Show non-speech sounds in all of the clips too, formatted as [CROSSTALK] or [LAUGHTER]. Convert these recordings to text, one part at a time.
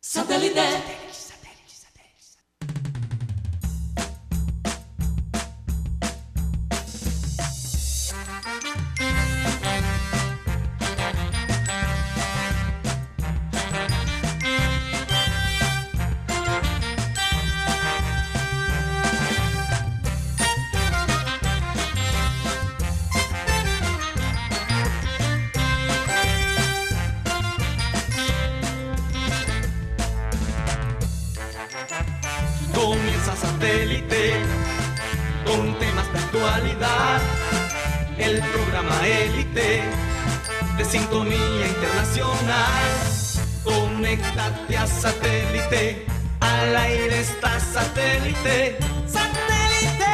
Satellite. Conéctate a satélite. Al aire está satélite. ¡Satélite!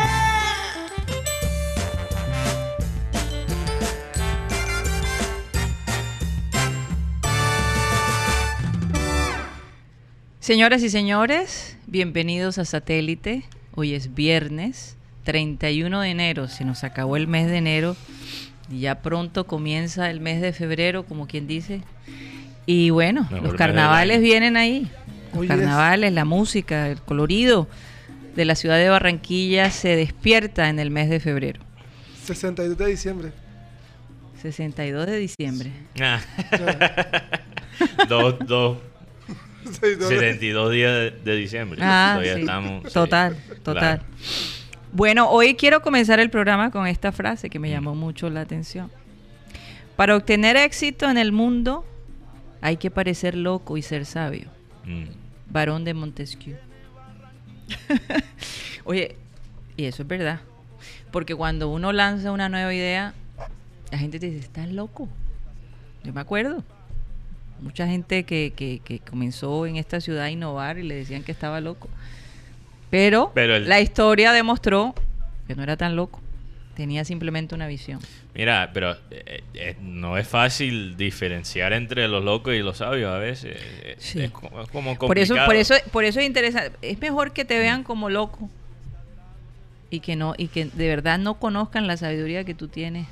Señoras y señores, bienvenidos a Satélite. Hoy es viernes 31 de enero, se nos acabó el mes de enero y ya pronto comienza el mes de febrero, como quien dice. Y bueno, Mejor los carnavales vienen ahí. Los carnavales, la música, el colorido de la ciudad de Barranquilla se despierta en el mes de febrero. 62 de diciembre. 62 de diciembre. Ah. [LAUGHS] dos, dos, 62 de- 72 días de, de diciembre. Ah, Todavía sí. estamos. sí, Total, total. claro. Bueno, hoy quiero comenzar el programa con esta frase que me llamó mucho la atención. Para obtener éxito en el mundo hay que parecer loco y ser sabio. Mm. Varón de Montesquieu. [LAUGHS] Oye, y eso es verdad. Porque cuando uno lanza una nueva idea, la gente te dice, estás loco. Yo me acuerdo. Mucha gente que, que- que comenzó en esta ciudad a innovar y le decían que estaba loco. Pero, Pero el- la historia demostró que no era tan loco. Tenía simplemente una visión. Mira, pero eh, eh, no es fácil diferenciar entre los locos y los sabios a veces. Eh, Sí. Es, como, es como Por eso, complicado. por eso, por eso es interesante. Es mejor que te vean como loco y que no, y que de verdad no conozcan la sabiduría que tú tienes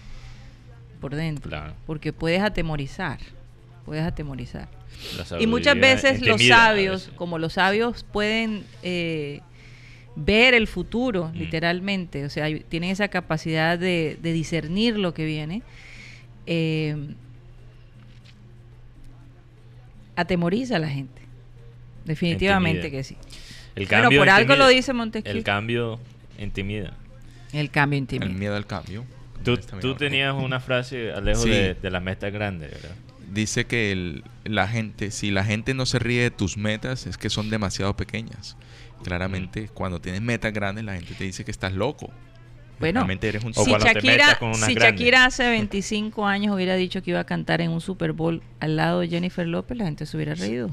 por dentro. Claro. Porque puedes atemorizar. Puedes atemorizar. Y muchas veces los sabios, veces. como los sabios pueden eh, ver el futuro, Mm. literalmente, o sea, hay- tienen esa capacidad de, de discernir lo que viene, eh, atemoriza a la gente. Definitivamente Intimida. que sí. El cambio por algo lo dice Montesquieu. El cambio intimida. El cambio El intimida. miedo al cambio. Tú, tenías una frase, Alejo, Sí. de, de las metas grandes, ¿verdad? Dice que el- la gente, si la gente no se ríe de tus metas, es que son demasiado pequeñas. Claramente, cuando tienes metas grandes, la gente te dice que estás loco. Bueno, Realmente eres un si Shakira, metas con unas si grandes. Shakira hace [LAUGHS] 25 años hubiera dicho que iba a cantar en un Super Bowl al lado de Jennifer López, la gente se hubiera reído.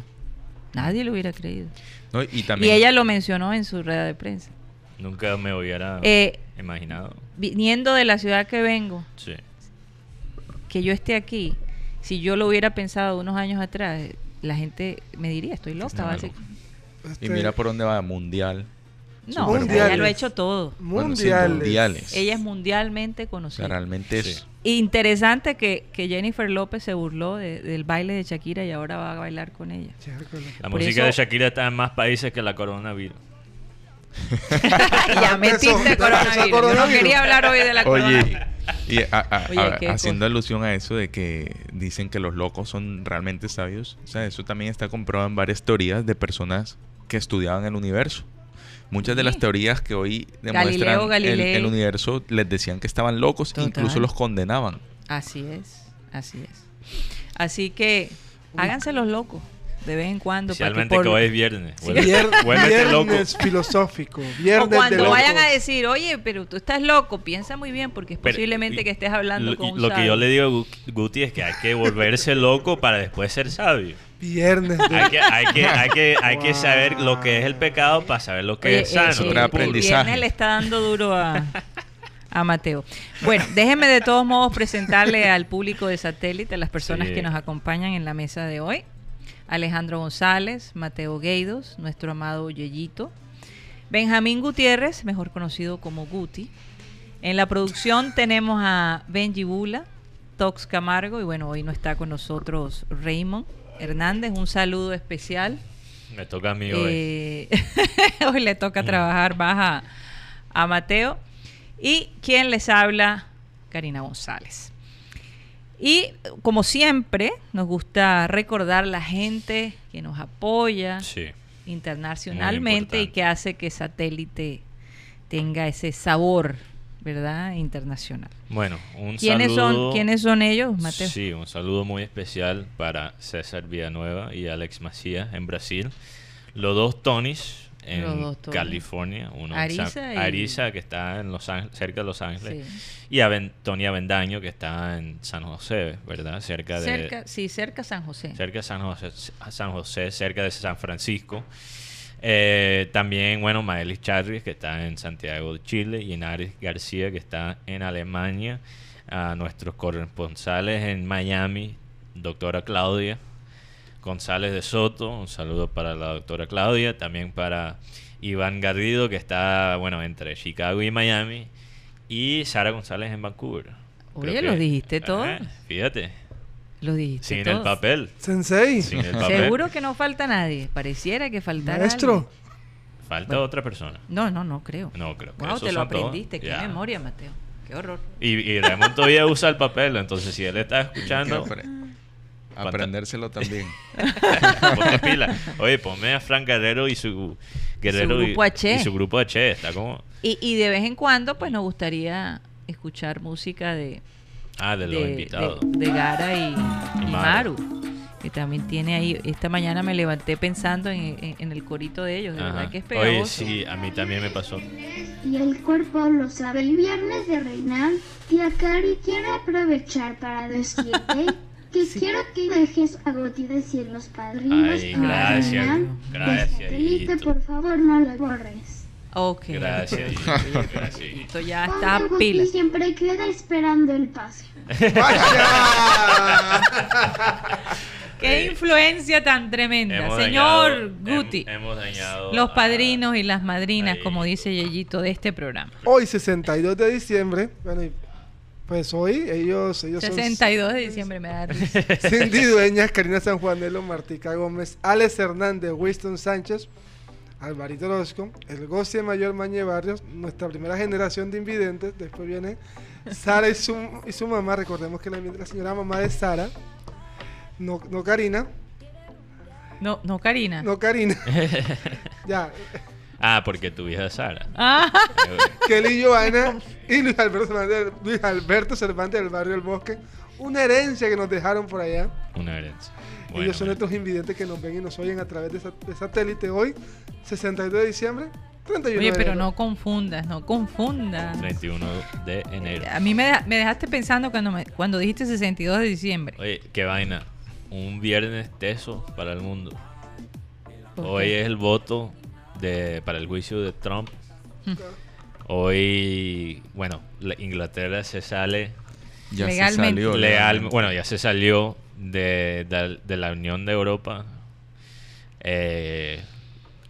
Nadie lo hubiera creído. ¿no? Y Y también ella lo mencionó en su rueda de prensa. Nunca me hubiera Eh, imaginado. viniendo de la ciudad que vengo, Sí. que yo esté aquí, si yo lo hubiera pensado unos años atrás, la gente me diría, estoy loca. Basi- este, y mira por dónde va mundial. No, Mundiales. ella lo ha hecho todo. Bueno, sí, mundiales. Ella es mundialmente O sea, conocida. realmente Sí. es Interesante que, que Jennifer López se burló de- del baile de Shakira y ahora va a bailar con ella. La Por música eso- de Shakira está en más países que la coronavirus. [LAUGHS] ya [LAUGHS] metiste coronavirus. Yo no quería hablar hoy de la Oye, coronavirus. y a- a- Oye, a- haciendo cosa. alusión a eso de que dicen que los locos son realmente sabios, o sea, eso también está comprobado en varias teorías de personas que estudiaban el universo. Muchas de las teorías que hoy Galileo demuestran el, Galilei. el universo les decían que estaban locos, Total. incluso los condenaban. Así es, así es. Así que háganse los locos de vez en cuando. que Especialmente por- que hoy es viernes. [LAUGHS] Sí. Vier- loco. viernes filosófico. O Viernes de cuando vayan a decir, oye, pero tú estás loco, piensa muy bien porque es Pero- posiblemente y- que estés hablando Lo, con un lo que yo le digo a Gu- Guti es que hay que volverse loco para después ser sabio. Viernes de Hay que, hay que, hay que, hay que [LAUGHS] saber lo que es el pecado para saber lo que Oye, es sano. eh, aprendizaje. viernes le está dando duro a, a Mateo. Bueno, déjenme de todos modos presentarle al público de satélite, a las personas Sí. que nos acompañan en la mesa de hoy. Alejandro González, Mateo Gueidos, nuestro amado Yeyito, Benjamín Gutiérrez, mejor conocido como Guti. En la producción tenemos a Benji Bula, Tox Camargo y bueno, hoy no está con nosotros Raymond Hernández. Un saludo especial Me toca a mí hoy. Eh, [LAUGHS] hoy le toca trabajar más a, a Mateo. Y quien les habla, Karina González. Y como siempre, nos gusta recordar la gente que nos apoya Sí. internacionalmente y que hace que satélite tenga ese sabor, ¿verdad? Internacional. Bueno, un ¿Quiénes saludo. son, ¿Quiénes son ellos, Mateo? Sí, un saludo muy especial para César Villanueva y Alex Macías en Brasil. Los dos Tonys en dos. California. Uno en Arisa San- y- Arisa, que está en Los Ángeles, cerca de Los Ángeles. Sí. Y a Tony Avendaño, que está en San José, ¿verdad? Cerca de... Cerca, sí, cerca San José. cerca de San José, San José, cerca de San Francisco. Eh, también, bueno, Maelis Charris, que está en Santiago de Chile, y Naris García, que está en Alemania. A nuestros corresponsales en Miami, doctora Claudia González de Soto, un saludo para la doctora Claudia, también para Iván Garrido, que está, bueno, entre Chicago y Miami, y Sara González en Vancouver. Oye, Creo ¿lo que- dijiste todo? Ah, fíjate, Lo dijiste sin el papel. Sensei, Sin el [LAUGHS] papel. Seguro que no falta nadie. Pareciera que faltara maestro. alguien. Falta otra persona. No, no, no creo. No, creo que Wow, esos te lo todos. aprendiste. Qué memoria, Mateo. Qué horror. Y, y Raymond todavía usa el papel, entonces si él está escuchando, aprendérselo también. [LAUGHS] ponte pila. Oye, ponme a Frank Guerrero y su Guerrero y, grupo H. y su grupo H. Está como. Y, y de vez en cuando, pues nos gustaría escuchar música de, Ah, de los de, invitados. de- de Gara y, y Maru. Maru. Que también tiene ahí. Esta mañana me levanté pensando en, en- en el corito de ellos. De Ajá. verdad que es pegajoso. Oye, sí, a mí también me pasó. Y el cuerpo lo sabe. El viernes de Reinal, tía Cari quiere aprovechar para decirte [LAUGHS] que quiero que dejes a Goti decir los padrinos. Ay, para gracias, gracias, De satélite, hijito. por favor, no lo borres. Ok. Gracias. Esto ya Pobre está Goti pila. siempre queda esperando el pase. ¡Vaya! [LAUGHS] Qué influencia tan tremenda. Hemos Señor dañado- Guti. hem- hemos dañado Los a- padrinos y las madrinas, Ahí. como dice Yeyito, de este programa. Hoy, 62 de diciembre, bueno, y pues hoy ellos, ellos 62 de diciembre me da [LAUGHS] risa. son Cindy Dueñas, Karina San Juanelo, Martica Gómez, Alex Hernández, Winston Sánchez, Alvarito Orozco, el Goce Mayor Mañe Barrios, nuestra primera generación de invidentes, después viene Sara y su, y su mamá, recordemos que la, la señora mamá de Sara, no, no Karina, No, no, Karina. no Karina, [LAUGHS] ya, Ah, porque tu hija es Sara. [LAUGHS] Ah, Kelly Joana y Luis Alberto Cervantes, Luis Alberto Cervantes del barrio El Bosque, una herencia que nos dejaron por allá. Una herencia. Bueno, Ellos son bueno. nuestros invidentes que nos ven y nos oyen a través de, de satélite hoy, 62 de diciembre, 31 Oye, de pero enero. no confundas, no confundas. 31 de enero. A mí me, deja- me dejaste pensando cuando, me- cuando dijiste 62 de diciembre. Oye, qué vaina. Un viernes teso para el mundo. ¿Por Hoy es el voto de, para el juicio de Trump. Mm. Hoy, bueno, la- Inglaterra se sale Ya Legalmente. se salió. legal, legalmente. bueno, ya se salió de, de- de la Unión de Europa. Eh,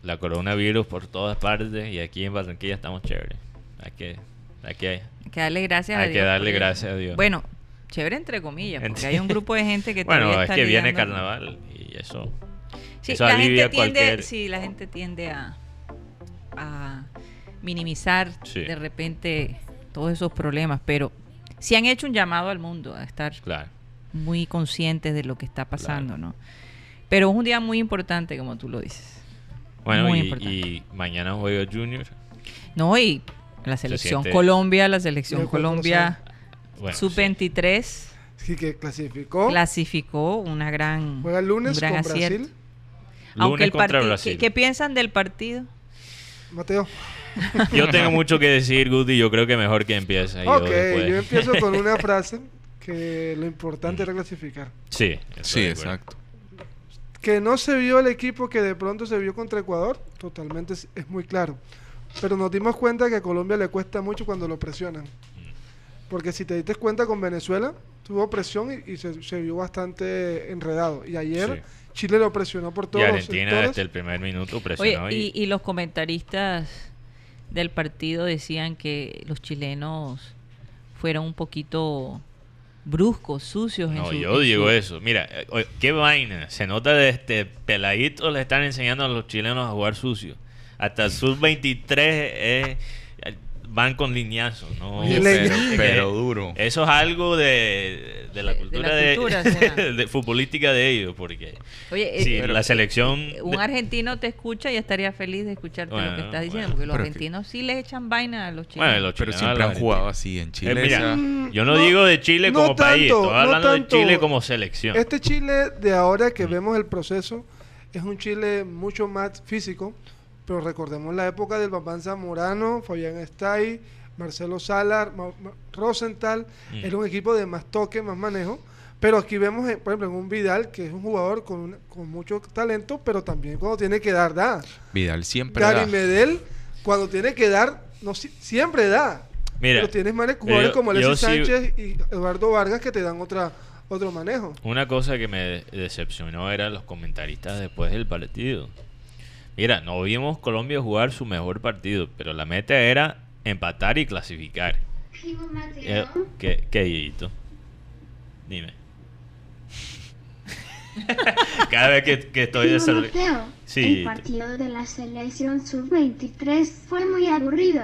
la coronavirus por todas partes y aquí en Barranquilla estamos chéveres. Hay que, hay que, Hay que darle gracias a hay Dios. que darle gracias a Dios. Bueno, chévere entre comillas, porque Entre- hay un [LAUGHS] grupo de gente que bueno, es que viene carnaval y eso. Sí, eso la alivia gente tiende, cualquier- sí, la gente tiende a, a minimizar Sí. de repente todos esos problemas, pero sí han hecho un llamado al mundo a estar Claro. muy conscientes de lo que está pasando, ¿no? Pero es un día muy importante, como tú lo dices. Bueno, Muy y, importante. y mañana juega Junior. No, y la selección Colombia, la selección Ya, ¿cuál Colombia Bueno, sub-23 Sí, que clasificó. clasificó una gran, Juega el lunes un gran con acierto. Brasil. Aunque Lunes el contra partido, Brasil. ¿qué, qué piensan del partido? Mateo. [LAUGHS] Yo tengo mucho que decir, Guti. Yo creo que mejor que empiece. yo ok, después- yo empiezo con una [LAUGHS] frase que lo importante era clasificar. Sí, Sí, exacto. Que no se vio el equipo que de pronto se vio contra Ecuador, totalmente es, es muy claro. Pero nos dimos cuenta que a Colombia le cuesta mucho cuando lo presionan. Porque si te diste cuenta con Venezuela, tuvo presión y, y se, se vio bastante enredado. Y ayer Chile lo presionó por Y todos los Argentina sectores. desde el primer minuto Oye, presionó. y, y, y los comentaristas del partido decían que los chilenos fueron un poquito bruscos, sucios. en No, su- yo en digo su- eso. Mira, eh, oye, qué vaina. Se nota de este peladito le están enseñando a los chilenos a jugar sucio. Hasta el sub-23 eh, eh, van con lineazos. ¿no? Oye, pero- pero duro. Eso es algo de, de la de cultura la de, cultura, será. [LAUGHS] de futbolística de ellos. Porque Oye, sí, eh, la selección... un de- argentino te escucha y estaría feliz de escucharte lo que estás diciendo, bueno. porque los Pero que- argentinos sí les echan vaina a los chilenos. bueno, los Pero chilenos siempre a han jugado así en Eh, Chile. mira, Mm, yo no, no- digo de Chile no como país, estoy hablando de Chile como selección. Este Chile de ahora Mm. que vemos el proceso es un Chile mucho más físico, pero recordemos la época del Papán Zamorano, Fabián Estay, Marcelo Salar, Ma- Ma- Rosenthal, Mm. era un equipo de más toque, más manejo. Pero aquí vemos, eh, por ejemplo, en un Vidal que es un jugador con, una- con mucho talento, pero también cuando tiene que dar, da. Vidal siempre da. Gary Medel, cuando tiene que dar, no si- siempre da. Mira, pero tienes manes- yo- jugadores como Alexis sí- Sánchez y Eduardo Vargas que te dan otra otro manejo. Una cosa que me decepcionó eran los comentaristas después del partido. Mira, no vimos Colombia jugar su mejor partido, pero la meta era empatar y clasificar. Eh, ¿Qué, qué Dieguito? Dime. [LAUGHS] Cada vez que, que estoy desarrollando... Sí. el partido de la selección sub-23 fue muy aburrido.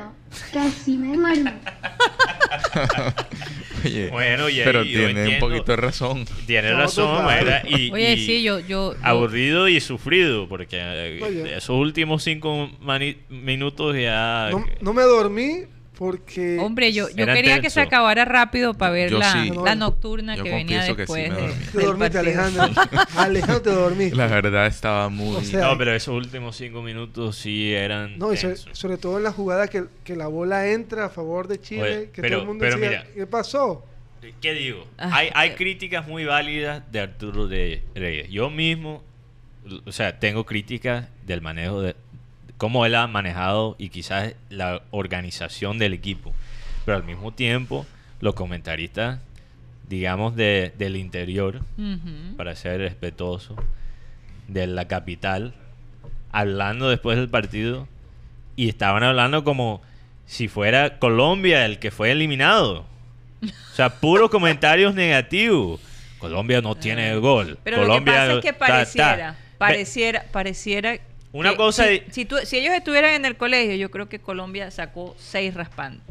Casi me duermo. [LAUGHS] Oye, Bueno, y ahí pero tiene un poquito de razón. Tiene No, razón. Mayra, y, Oye, y sí, yo, yo, yo- aburrido y sufrido, porque eh, Oye. esos últimos cinco minutos ya... No, no me dormí porque hombre, yo, yo quería que se acabara rápido para ver Yo la, sí. la nocturna Yo que venía confieso que sí después me de- dormí. te del dormiste, partido. Alejandro. [LAUGHS] Alejandro, te dormiste. La verdad estaba muy... O sea, No, pero esos últimos cinco minutos sí eran No, y sobre, todo en la jugada que, que la bola entra a favor de Chile, Oye, que pero- todo el mundo pero decía, mira. ¿qué pasó? ¿Qué digo? Ah, hay, hay eh. críticas muy válidas de Arturo de Reyes. Yo mismo, o sea, tengo críticas del manejo de cómo él ha manejado y quizás la organización del equipo. Pero al mismo tiempo, los comentaristas, digamos, de, del interior, para ser respetuoso, de la capital, hablando después del partido y estaban hablando como si fuera Colombia el que fue eliminado. O sea, puros comentarios negativos. Colombia no tiene gol. Pero Colombia lo que pasa es que ta, ta. pareciera, pareciera, pareciera. Una que cosa si, de- si, tú- si ellos estuvieran en el colegio, yo creo que Colombia sacó seis raspando.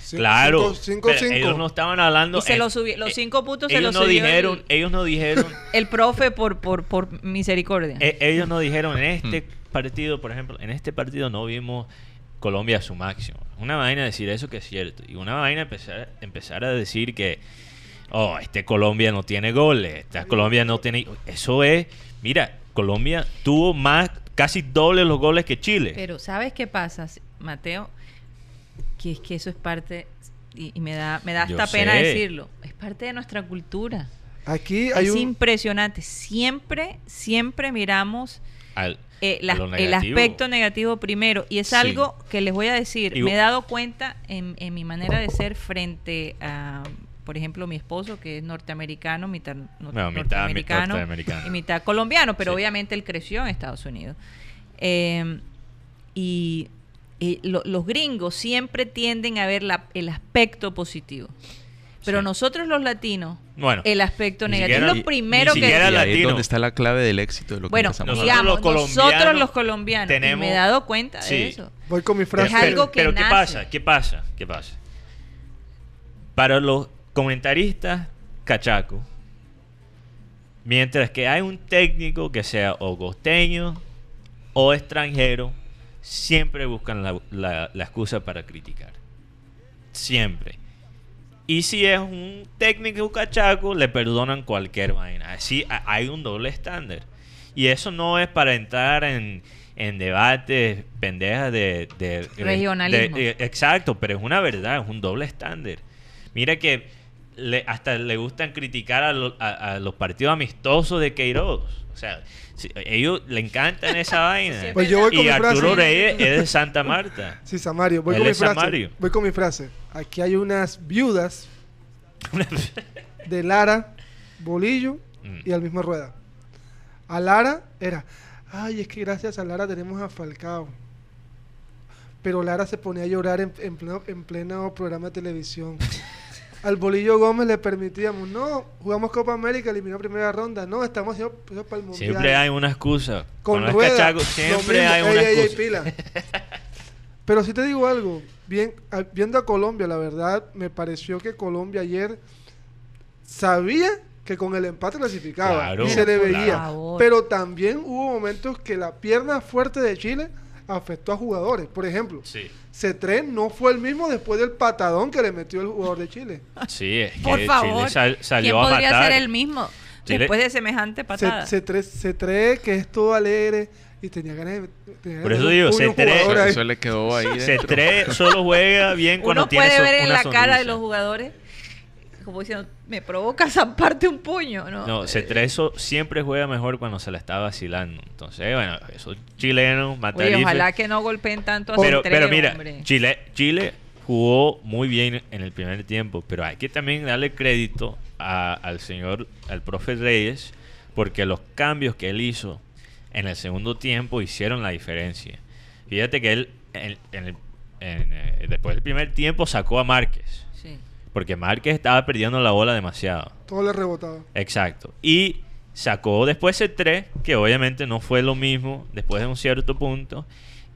Sí, Claro, cinco- cinco, pero cinco. ellos no estaban hablando. Y se en- lo subi- los eh, cinco puntos se ellos los no dijeron, el- ellos no dijeron, [LAUGHS] El profe por, por, por misericordia. eh, ellos no dijeron en este Hmm. partido, por ejemplo, en este partido no vimos Colombia a su máximo. Una vaina decir eso que es cierto y una vaina empezar empezar a decir que oh, este Colombia no tiene goles, esta Colombia no tiene eso es, mira, Colombia tuvo más casi doble los goles que Chile. Pero ¿sabes qué pasa, Mateo? Que es que eso es parte, y, y me da, me da Yo hasta pena sé. decirlo, es parte de nuestra cultura. Aquí hay es un... impresionante. Siempre, siempre miramos Al- eh, la- el aspecto negativo primero. Y es Sí. algo que les voy a decir, Y- me he dado cuenta en, en mi manera de ser frente a, por ejemplo, mi esposo, que es norteamericano, mitad, no- mitad norteamericano, norteamericano. y mitad colombiano, pero Sí. obviamente él creció en Estados Unidos. Eh, y lo- los gringos siempre tienden a ver la- el aspecto positivo. Pero Sí. nosotros los latinos, Bueno, el aspecto ni negativo siquiera- es ni lo primero que siquiera Y ahí es latino. donde está la clave del éxito de lo que bueno, a Nosotros digamos, los colombianos nosotros los colombianos, y me he dado cuenta Sí. de eso. Voy con mi frase. Es algo que pero ¿qué pasa? ¿Qué pasa? ¿Qué pasa? Para los comentaristas cachacos, mientras que hay un técnico que sea o costeño o extranjero, siempre buscan la, la- la excusa para criticar. Siempre. Y si es un técnico cachaco, le perdonan cualquier vaina. Así ha- hay un doble estándar. Y eso no es para entrar en, en debates pendejas de, de- Regionalismo. de- exacto, pero es una verdad, es un doble estándar. Mira que le- hasta le gustan criticar a, lo- a- a los partidos amistosos de Queiroz. O sea, si- ellos le encantan esa [LAUGHS] vaina. Pues yo voy con y mi Arturo frase. Reyes es de Santa Marta. [LAUGHS] Sí, Samario, voy Él con mi frase. Samario. Voy con mi frase. Aquí hay unas viudas [LAUGHS] de Lara, Bolillo Mm. y al mismo Rueda. A Lara era, ay, es que gracias a Lara tenemos a Falcao. Pero Lara se ponía a llorar en, en pleno, en pleno programa de televisión. Al Bolillo Gómez le permitíamos, no, jugamos Copa América, eliminó primera ronda, no, estamos haciendo para el Mundial. Siempre hay una excusa. con Cuando es rueda, cachaco, siempre mismo, hay ey, una ey, ey, excusa. pila. [LAUGHS] Pero si te digo algo, bien, viendo a Colombia, la verdad, me pareció que Colombia ayer sabía que con el empate clasificaba Claro, y se le veía. Pero también hubo momentos que la pierna fuerte de Chile afectó a jugadores. Por ejemplo, Sí, C3 no fue el mismo después del patadón que le metió el jugador de Chile. [LAUGHS] sí, es que Por Chile favor. sal- ¿Quién salió a podría matar. ser el mismo Chile- después de semejante patada? C- C3, C3, que es todo alegre y tenía ganas de. tenía Por eso de digo, un puño un C3 jugador ahí. Eso le quedó ahí [LAUGHS] Se dentro. tre- solo juega bien cuando Uno tiene puede so- ver en la cara de los jugadores como diciendo, me provoca zamparte [LAUGHS] un puño, ¿no? No, Eh, C3 so- siempre juega mejor cuando se la está vacilando. Entonces, bueno, esos chilenos, Oye, Matarife. ojalá que no golpeen tanto a pero, C3, pero mira, hombre. Chile, Chile jugó muy bien en el primer tiempo, pero hay que también darle crédito a- al señor, al profe Reyes, porque los cambios que él hizo en el segundo tiempo hicieron la diferencia. Fíjate que él, en- en el- en, eh, después del primer tiempo, sacó a Márquez. Porque Márquez estaba perdiendo la bola demasiado. Todo le rebotaba. Exacto. Y sacó después el 3, que obviamente no fue lo mismo después de un cierto punto,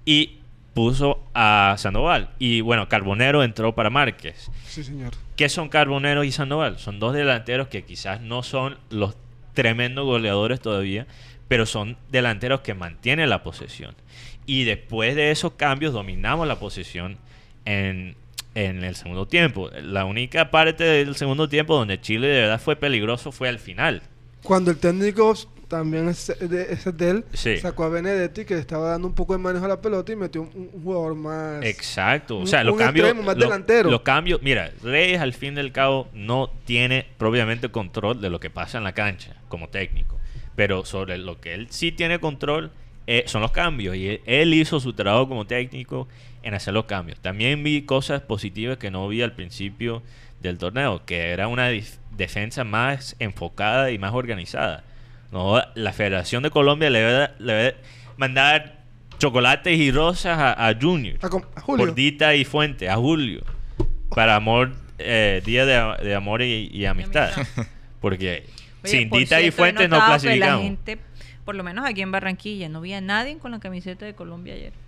y puso a Sandoval. Y bueno, Carbonero entró para Márquez. Sí, señor. ¿Qué son Carbonero y Sandoval? Son dos delanteros que quizás no son los tremendos goleadores todavía, pero son delanteros que mantienen la posesión. Y después de esos cambios dominamos la posesión en, en el segundo tiempo. La única parte del segundo tiempo donde Chile de verdad fue peligroso fue al final. Cuando el técnico también es de, es de él, Sí. sacó a Benedetti que estaba dando un poco de manejo a la pelota y metió un, un jugador más. Exacto. O sea, los cambios. más lo- delantero. Los cambios. Mira, Reyes al fin del cabo no tiene propiamente control de lo que pasa en la cancha como técnico. Pero sobre lo que él sí tiene control eh, son los cambios. Y él, él hizo su trabajo como técnico en hacer los cambios. También vi cosas positivas que no vi al principio del torneo, que era una defensa más enfocada y más organizada. No, la Federación de Colombia le debe, le debe mandar chocolates y rosas a, a Junior. A a Julio. Por Dita y Fuente, a Julio. Para amor, eh, Día de, de Amor y, y Amistad. [LAUGHS] Porque Oye, sin por Dita y cierto, Fuentes no que La clasificamos. gente, por lo menos aquí en Barranquilla, no había nadie con la camiseta de Colombia ayer.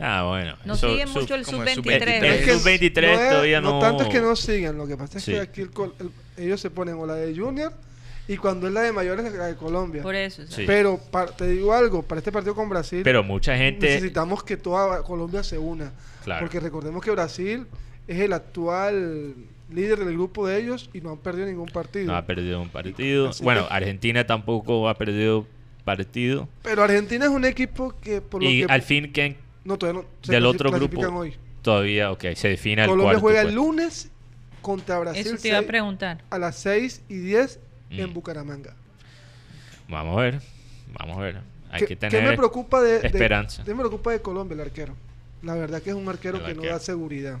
Ah, bueno. No eso- sigue su- mucho el como el sub-23. sub-23. El ¿ves? sub-23 es- todavía no- tanto es que no sigan, lo que pasa es Sí. que aquí el el- ellos se ponen o la de Junior y cuando es la de mayores la de Colombia. Por eso. Sí. Pero pa- te digo algo, para este partido con Brasil Pero mucha gente. necesitamos que toda Colombia se una. Claro. Porque recordemos que Brasil es el actual líder del grupo de ellos y no han perdido ningún partido. No ha perdido un partido. Así Bueno, que- Argentina tampoco ha perdido partido. Pero Argentina es un equipo que por lo Y que al fin, ¿quién no todavía no se del otro grupo? hoy. Todavía, ok, se define el Colombia cuarto juega el puesto. lunes contra Brasil Eso te iba a preguntar. a las 6 y 10 en Mm. Bucaramanga. Vamos a ver. Vamos a ver. Hay ¿Qué, que qué tener me preocupa de, de- esperanza. qué me preocupa de Colombia el arquero? La verdad que es un arquero El que no da seguridad.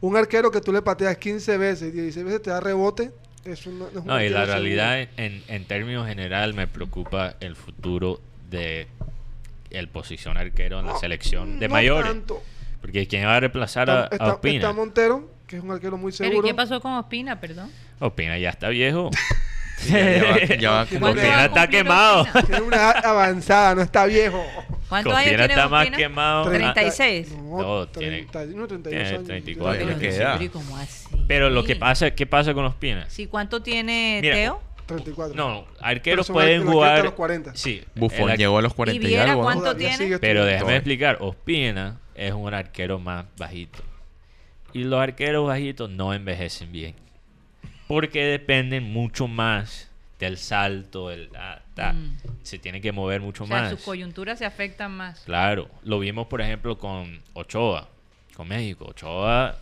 Un arquero que tú le pateas 15 veces y 16 veces te da rebote, eso no, no es un No, y la realidad en, en términos general me preocupa el futuro de el posición arquero en la No, selección de no mayores. tanto. Porque ¿quién va a reemplazar a, Está, a está- Ospina? está Montero, que es un arquero muy Pero ¿y seguro. qué pasó con Ospina, perdón? Ospina ya está viejo. [LAUGHS] Ya, [LAUGHS] ya va, ya va ¿Cuánto como ¿Cuánto que- va a Ospina está quemado. Ospina? Tiene una edad avanzada, no está viejo. ¿Cuántos años Ospina tiene está más quemado. Treinta y Ah, 36. No, No, tiene- 31, 32 tiene años. 34. Todavía le Pero. Pero lo que pasa, ¿qué pasa con Ospina? Sí, ¿cuánto tiene Mira, Teo? 34. No, arqueros pueden jugar. hasta los 40. Sí. Buffon el- llegó a los 40 y, algo. cuánto tiene? Pero déjame explicar, Ospina es un arquero más bajito. Y los arqueros bajitos no envejecen bien. Porque dependen mucho más del salto, el, ah, ta. Mm. se tiene que mover mucho O sea, más. sus coyunturas se afectan más. Claro, lo vimos por ejemplo con Ochoa, con México. Ochoa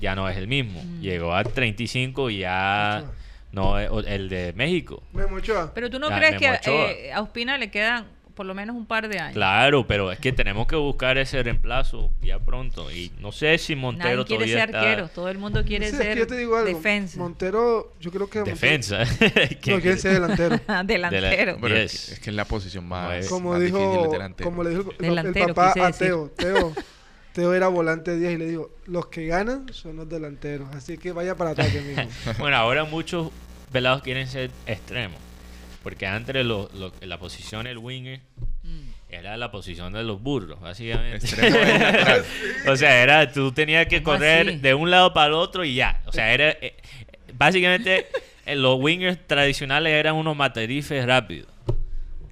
ya no es el mismo. Mm. Llegó a 35 y ya Ochoa. No o- el de México. Memo Ochoa. Pero tú no Ya, crees que eh, a Ospina le quedan por lo menos un par de años. Claro, pero es que tenemos que buscar ese reemplazo ya pronto. Y no sé si Montero Nadie quiere todavía ser está arquero, todo el mundo quiere Sí, ser yo te digo algo. defensa. Montero, yo creo que. Montero- defensa. [LAUGHS] [LAUGHS] No, quiere ser delantero. [LAUGHS] Delantero. Pero Yes. es, que, es la posición más, como más difícil dijo, como le dijo el- el, Delantero, papá quise a decir. Teo. Teo, Teo era volante 10 y le digo, los que ganan son los delanteros. Así que vaya para ataque, mijo. [LAUGHS] Bueno, ahora muchos pelados quieren ser extremos. Porque antes lo- lo- la posición del winger Mm. era la posición de los burros, básicamente. [LAUGHS] O sea, era tú tenías que ¿Cómo correr así? de un lado para el otro y ya. O sea, era eh, básicamente eh, los wingers tradicionales eran unos matarifes rápidos.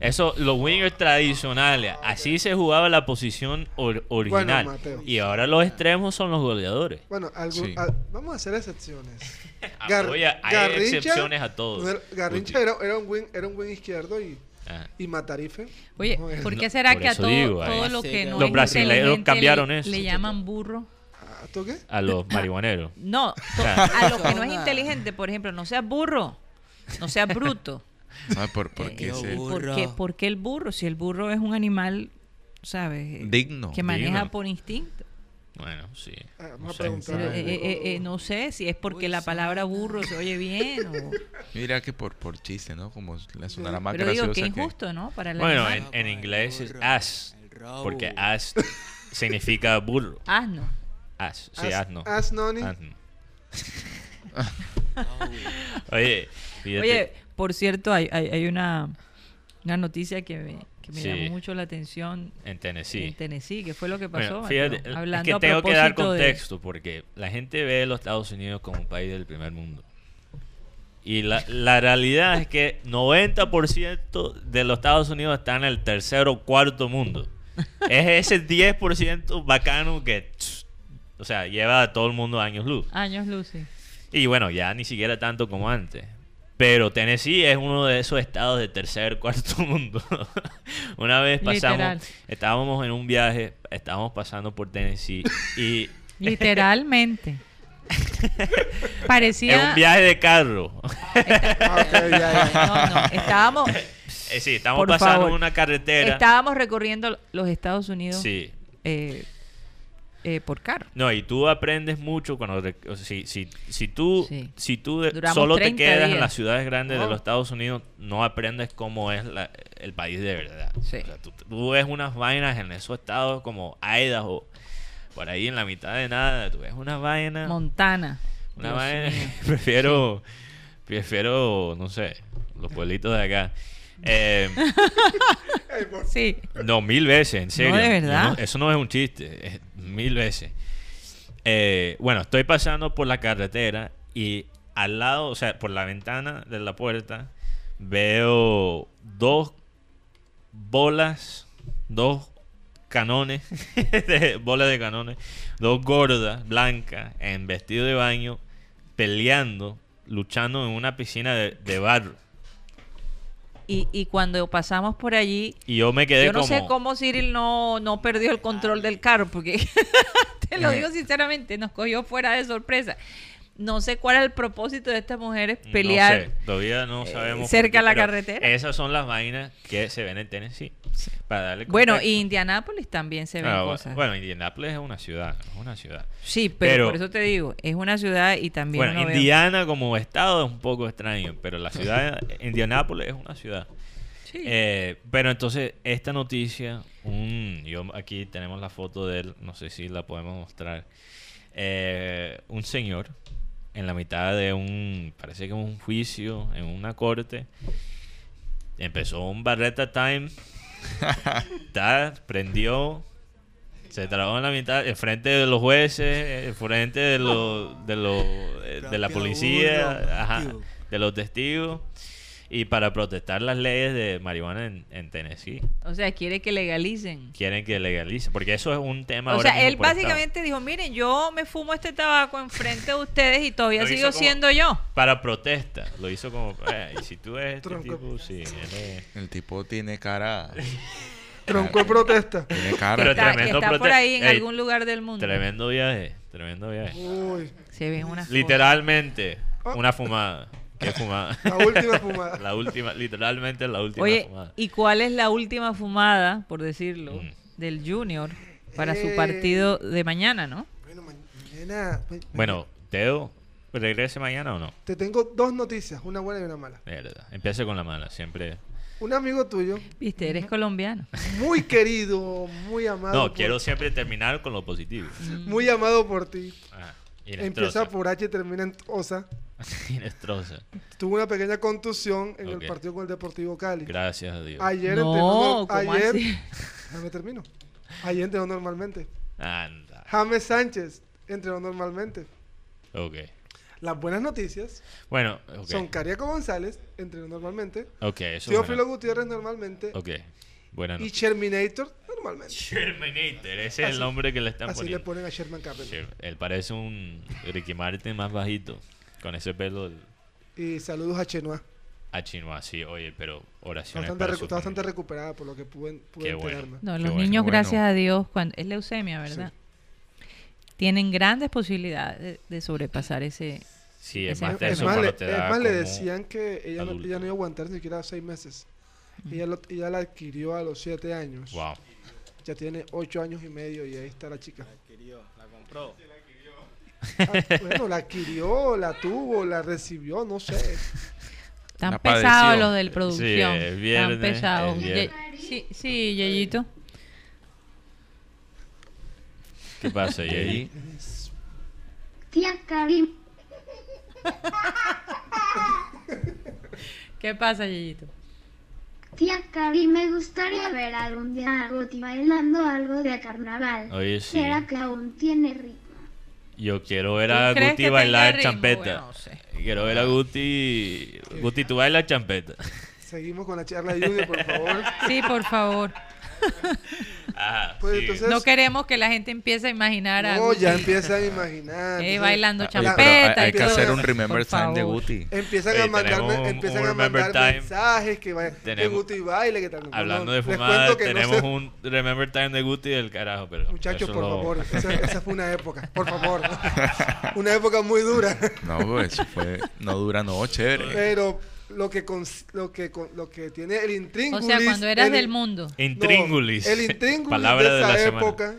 Eso, los wingers tradicionales, así se jugaba la posición or- original. Y ahora los extremos son los goleadores. Bueno, algún- Sí. al- vamos a hacer excepciones. [LAUGHS] Gar- oye, hay Garrincha excepciones a todos. no Garrincha era, era un wing, era un wing izquierdo y, Ah. y Matarife. Oye, ¿por qué será que a todo, digo, ahí. todo lo que no Los es brasileños cambiaron le, eso. le llaman burro? ¿Tú qué? A los [LAUGHS] marihuaneros. No, to- Ah. a lo que no es inteligente, por ejemplo, no seas burro, no seas bruto. [LAUGHS] Ah, por, porque Eh, yo ese- burro. ¿Por qué, por qué el burro? Si el burro es un animal, ¿sabes? Digno. Que maneja digno. por instinto. Bueno, sí. Ah, vamos No a sé. preguntar. Pero, eh, eh, eh, no sé si es porque Uy, la palabra burro se oye bien o... [LAUGHS] Mira que por, por chiste, ¿no? Como le sonará más Pero digo graciosa que que... injusto, ¿no? Para el Bueno, en, en inglés es robo. Porque ass [LAUGHS] significa burro. Asno. Ass, sí, As- asno. As Noni. Asno. Oye, fíjate. Oye, por cierto, hay, hay, hay una, una noticia que me, que me Sí. llamó mucho la atención en Tennessee. en Tennessee. ¿Qué fue lo que Bueno, pasó? fíjate, Mateo? es Hablando que a tengo que dar propósito de- contexto porque la gente ve a los Estados Unidos como un país del primer mundo. Y la, la realidad es que 90% de los Estados Unidos están en el tercer o cuarto mundo. Es ese 10% bacano que, tss, o sea, lleva a todo el mundo años luz. Años Lucy. Y bueno, ya ni siquiera tanto como antes. Pero Tennessee es uno de esos estados de tercer, [LAUGHS] cuarto mundo. Una vez pasamos, Literal. estábamos en un viaje, estábamos pasando por Tennessee [LAUGHS] y Literalmente. [LAUGHS] en Parecía... un viaje de carro. Ah, ok, ya, ya. No, no, estábamos, Eh, sí, estamos Por pasando favor. en una carretera. estábamos recorriendo los Estados Unidos Sí. eh, eh, por carro. No, y tú aprendes mucho cuando rec- o sea, si, si, si tú Sí. si tú de- solo te 30 quedas en las ciudades grandes de los Estados Unidos, no aprendes cómo es la- el país de verdad. Sí. O sea, tú, tú ves unas vainas en esos estados como Idaho, por ahí en la mitad de nada, tú ves unas vainas, Montana. una Dios vaina, mío. [LAUGHS] prefiero prefiero no sé, los pueblitos de acá. Eh, [LAUGHS] Sí. no, mil veces, en serio. de Yo verdad. no- eso no es un chiste, es mil veces. Eh, bueno, estoy pasando por la carretera y al lado, o sea, por la ventana de la puerta, veo dos bolas, dos canones, [LAUGHS] de- bolas de canones, dos gordas blancas en vestido de baño, peleando, luchando en una piscina de, de barro. Y, y cuando pasamos por allí, Y yo me quedé yo no como... sé cómo Cyril no, no perdió el control del carro, porque [LAUGHS] te lo digo sinceramente, nos cogió fuera de sorpresa. No sé cuál es el propósito de estas mujeres No pelear. sé, todavía no eh, sabemos. cerca qué, a la carretera. Esas son las vainas que se ven en Tennessee. Para darle Bueno, y Indianápolis también se ven Ah, cosas. Bueno, Indianapolis es una ciudad, es una ciudad. sí, pero, pero- por eso te digo, es una ciudad y también Bueno, Indiana como estado es un poco extraño, pero la ciudad, [LAUGHS] Indianápolis es una ciudad. Sí. Eh, pero entonces, esta noticia, un, yo aquí tenemos la foto de él, no sé si la podemos mostrar. Eh, un señor en la mitad de un, parece que un juicio, en una corte, empezó un Barretta Time, [LAUGHS] prendió, se trabó en la mitad, enfrente de los jueces, enfrente de, los de, los eh, de la policía, ajá, de los testigos, y para protestar las leyes de marihuana en, en Tennessee. o sea, quiere que legalicen. Quieren que legalice, porque eso es un tema O ahora sea, él estado. básicamente dijo, miren, yo me fumo este tabaco enfrente de ustedes y todavía Lo sigo siendo yo. Para protesta, lo hizo como, eh, y si tú eres este Tronco. tipo, sí, él es- El tipo tiene cara... [LAUGHS] Tronco de protesta. Tiene cara. Pero Está, tremendo está por ahí en Ey, algún lugar del mundo. Tremendo viaje, tremendo viaje. Uy, Se ven unas Literalmente, una fumada. ¿Qué fumada? [LAUGHS] la última fumada. La última, literalmente la última Oye, fumada. ¿y cuál es la última fumada, por decirlo, Mm. del Junior para su Eh. partido de mañana, no? Bueno, ma- mañana. ma- Bueno, Teo, ¿regrese mañana o no? Te tengo dos noticias, una buena y una mala. Verdad. Empiece con la mala, siempre. Un amigo tuyo, Viste, eres colombiano. muy [LAUGHS] querido, muy amado. No, por- quiero siempre terminar con lo positivo. Muy amado por ti. Ah, Empieza por H y termina en Osa. Inestrosa. [LAUGHS] Tuvo una pequeña contusión en el partido con el Deportivo Cali. Gracias a Dios. Ayer No, entrenó. ¿cómo Ayer. así? [LAUGHS] Déjame termino. Ayer entrenó normalmente. Anda. James Sánchez entrenó normalmente. Ok. Las buenas noticias Bueno, ok. son Cariaco González entrenó normalmente. Ok, eso es Teófilo bueno. Gutiérrez normalmente. Ok. Buena Y noche. Sherminator normalmente. Terminator, ese es el Así- nombre que le están Así le poniendo. ponen a Sherman Carpenter. Sher- Él parece un Ricky Martin más bajito. Con ese pelo del- Y saludos a Chenoa. a chino así. Oye, pero oraciones Bastante, para recu- su está bastante familia. recuperada por lo que pude, pude Qué bueno. enterarme. No, Qué los bueno, niños, bueno. gracias a Dios, cuando es leucemia, ¿verdad? Tienen grandes posibilidades de, de sobrepasar ese. Sí, es Ese- más Es de Es eso más, cuando le, te es da más, le como decían que ella no, adulto. ella no iba a aguantar ni siquiera seis meses. Ella, lo- ella la adquirió a los siete años. Wow. Ya tiene ocho años y medio y ahí está la chica. La compró. Ah, bueno, la adquirió, la tuvo, la recibió, no sé. Tan La pesados los del producción. es viernes, tan pesados. Sí, sí, Yeyito. ¿Qué pasa, Y Yey? ahí, Tía Karim, ¿Qué pasa, Yeyito? Tía Karim, me gustaría ver algún día a Goti bailando algo de carnaval. Oye, sí. ¿Será que aún tiene ritmo? Yo quiero ver ¿Tú a Guti bailar champeta. Bueno, no sé. Quiero ver a Guti. Guti, tú bailas champeta. Seguimos con la charla Junior, por favor. Sí, por favor. Pues sí. entonces- No queremos que la gente empiece a imaginar a No, Guti, ya empiezan a imaginar. eh, bailando oye, champeta. hay, que hacer un Remember Time de. Guti. Empiezan Oye, a mandar, tenemos un- empiezan un a mandar Time. mensajes que, que Tenemos- Guti baile, que. No, Hablando no, de cuento que no tenemos sé- un Remember Time de Guti del carajo, pero. Muchachos, por lo- favor, [LAUGHS] esa, esa fue una época, por favor. [LAUGHS] una época muy dura. No, pues eso fue. No dura, no, chévere. Pero lo que, cons- lo que, con- lo que tiene el O intríngulis... sea, cuando eras el- del mundo. Intríngulis. no, el intríngulis Palabra de de esa la semana. época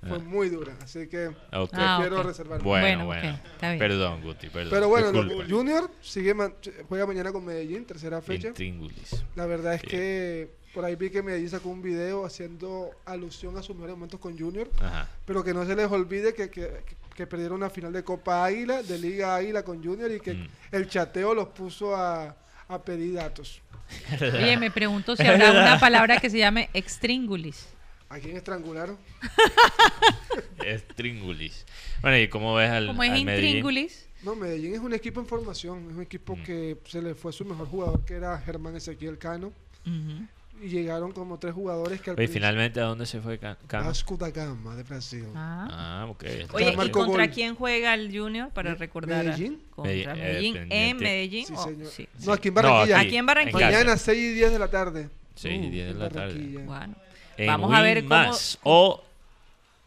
fue Ah. muy dura. Así que. Ah, prefiero ok. reservarme. Bueno, Bueno, bueno. ok, está bien. Perdón, Guti, perdón. Pero bueno, Disculpa. Junior sigue man- juega mañana con Medellín, tercera fecha. Intríngulis. La verdad es Bien. que por ahí vi que Medellín sacó un video haciendo alusión a sus mejores momentos con Junior, Ajá. pero que no se les olvide que, que, que perdieron una final de Copa Águila, de Liga Águila con Junior y que Mm. el chateo los puso a, a pedir datos. [LAUGHS] Oye, me pregunto si habrá una palabra que se llame extríngulis. ¿A quién estrangularon? [LAUGHS] Extríngulis. Bueno, ¿y cómo ves al, Como es al Medellín? No, Medellín es un equipo en formación, es un equipo Mm. que se le fue su mejor jugador, que era Germán Ezequiel Cano, ujú. Y llegaron como tres jugadores que al Oye, finalmente, ¿a dónde se fue Ca- Cano? Vasco da Gama de Brasil. Ah. Ah, ok. Oye, ¿y bien. contra gol. quién juega el Junior para Me- recordar? a- Medellín. Contra Medellín, eh. ¿En Medellín? Sí, o- señor. sí. No, aquí en No, Barranquilla. Aquí en Barranquilla. Mañana 6 y 10 de la tarde. Seis y Uh, diez de en la tarde. Barranquilla. Bueno, En Vamos a ver cómo- Más. O,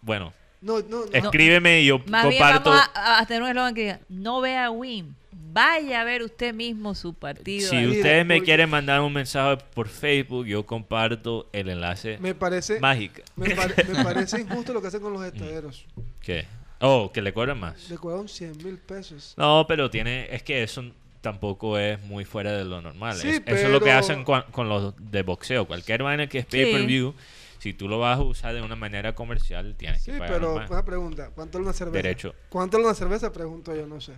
bueno, No, no, no. escríbeme y yo más bien comparto. vamos a, a tener un eslogan que diga, no vea Win, vaya a ver usted mismo su partido. Si ahí". Mira, ustedes me quieren mandar un mensaje por Facebook, yo comparto el enlace Me parece, mágica. me, pare- me [LAUGHS] parece injusto lo que hacen con los estaderos. ¿Qué? Oh, que le cobran más. Le cobraron 100 mil pesos. No, pero tiene, es que eso tampoco es muy fuera de lo normal. Sí, Es- Eso es lo que pero- hacen cua- con, los de boxeo. Cualquier vaina que es Sí. pay-per-view, si tú lo vas a usar de una manera comercial, tienes Sí, que pagar pero más. una pregunta. ¿Cuánto es una cerveza? Derecho. ¿Cuánto es una cerveza? Pregunto yo, no sé.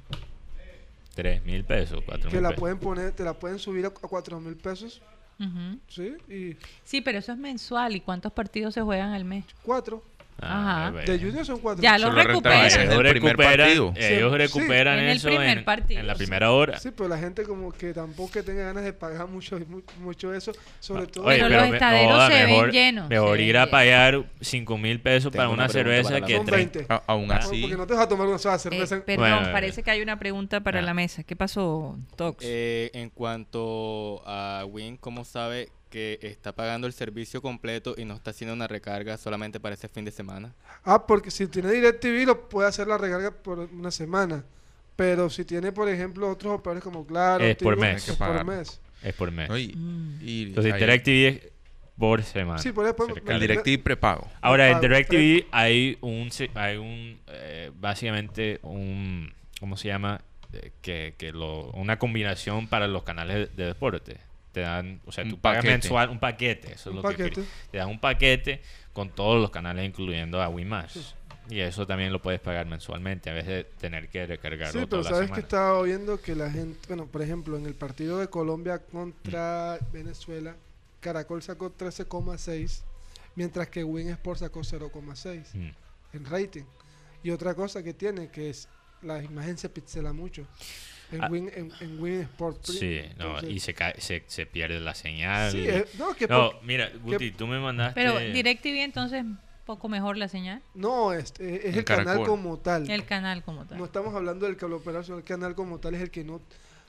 Tres mil pesos, cuatro Que mil la pesos. pueden poner, te la pueden subir a 4 mil pesos. Ujú. ¿Sí? Y Sí, pero eso es mensual. ¿Y cuántos partidos se juegan al mes? 4. Ah, Ajá. bueno. De Junior son 4. Ya Eso lo recuperan. en Ellos recuperan, partido. ellos Sí, recuperan En el eso primer en, partido, en la primera hora. Sí, pero la gente como que tampoco que tenga ganas de pagar mucho mu- mucho eso, sobre todo Oye, Pero pero los estaderos joda, se ven mejor, llenos, Mejor ven ir a pagar 5 mil pesos Tengo para una una cerveza para que son mesa. tres. 20. A- aún Ah. así, Porque no te vas a tomar una sola Eh, cerveza. perdón, Bueno, parece que hay una pregunta para Ah. la mesa. ¿Qué pasó, Tox? Eh, en cuanto a Win, ¿cómo sabe que está pagando el servicio completo y no está haciendo una recarga solamente para ese fin de semana? Ah, porque si tiene DirecTV lo puede hacer la recarga por una semana. Pero si tiene, por ejemplo, otros operadores como Claro, Es por mes. es por mes. Es por mes. ¿no? Y, Mm. y Entonces, DirecTV es por semana. Sí, por el DirecTV prepago. Ahora, en DirecTV hay un, hay un eh, básicamente un, ¿cómo se llama? Eh, que, que lo, una combinación para los canales de deporte. Te dan, o sea, Un tú pagas paquete. mensual un paquete, eso es lo paquete. que te dan un paquete con todos los canales incluyendo a Wimas. Y eso también lo puedes pagar mensualmente a vez de tener que recargarlo Sí, toda pero la sabes que estaba oyendo que la gente, bueno, por ejemplo, en el partido de Colombia contra Venezuela, Caracol sacó 13,6, mientras que Win Sport sacó 0,6 Mm. en rating. Y otra cosa que tiene, que es la imagen se pixela mucho. En Ah. Win, en, en Win Sport. Print. Sí, no, Entonces, y se, cae- se, se pierde la señal. Sí, eh, no, que no, mira, Guti, tú me mandaste... Pero DirecTV entonces poco mejor la señal. no, es, eh, es En el canal como tal. El canal como tal. No estamos hablando del cable operador, sino el canal como tal es el que no... no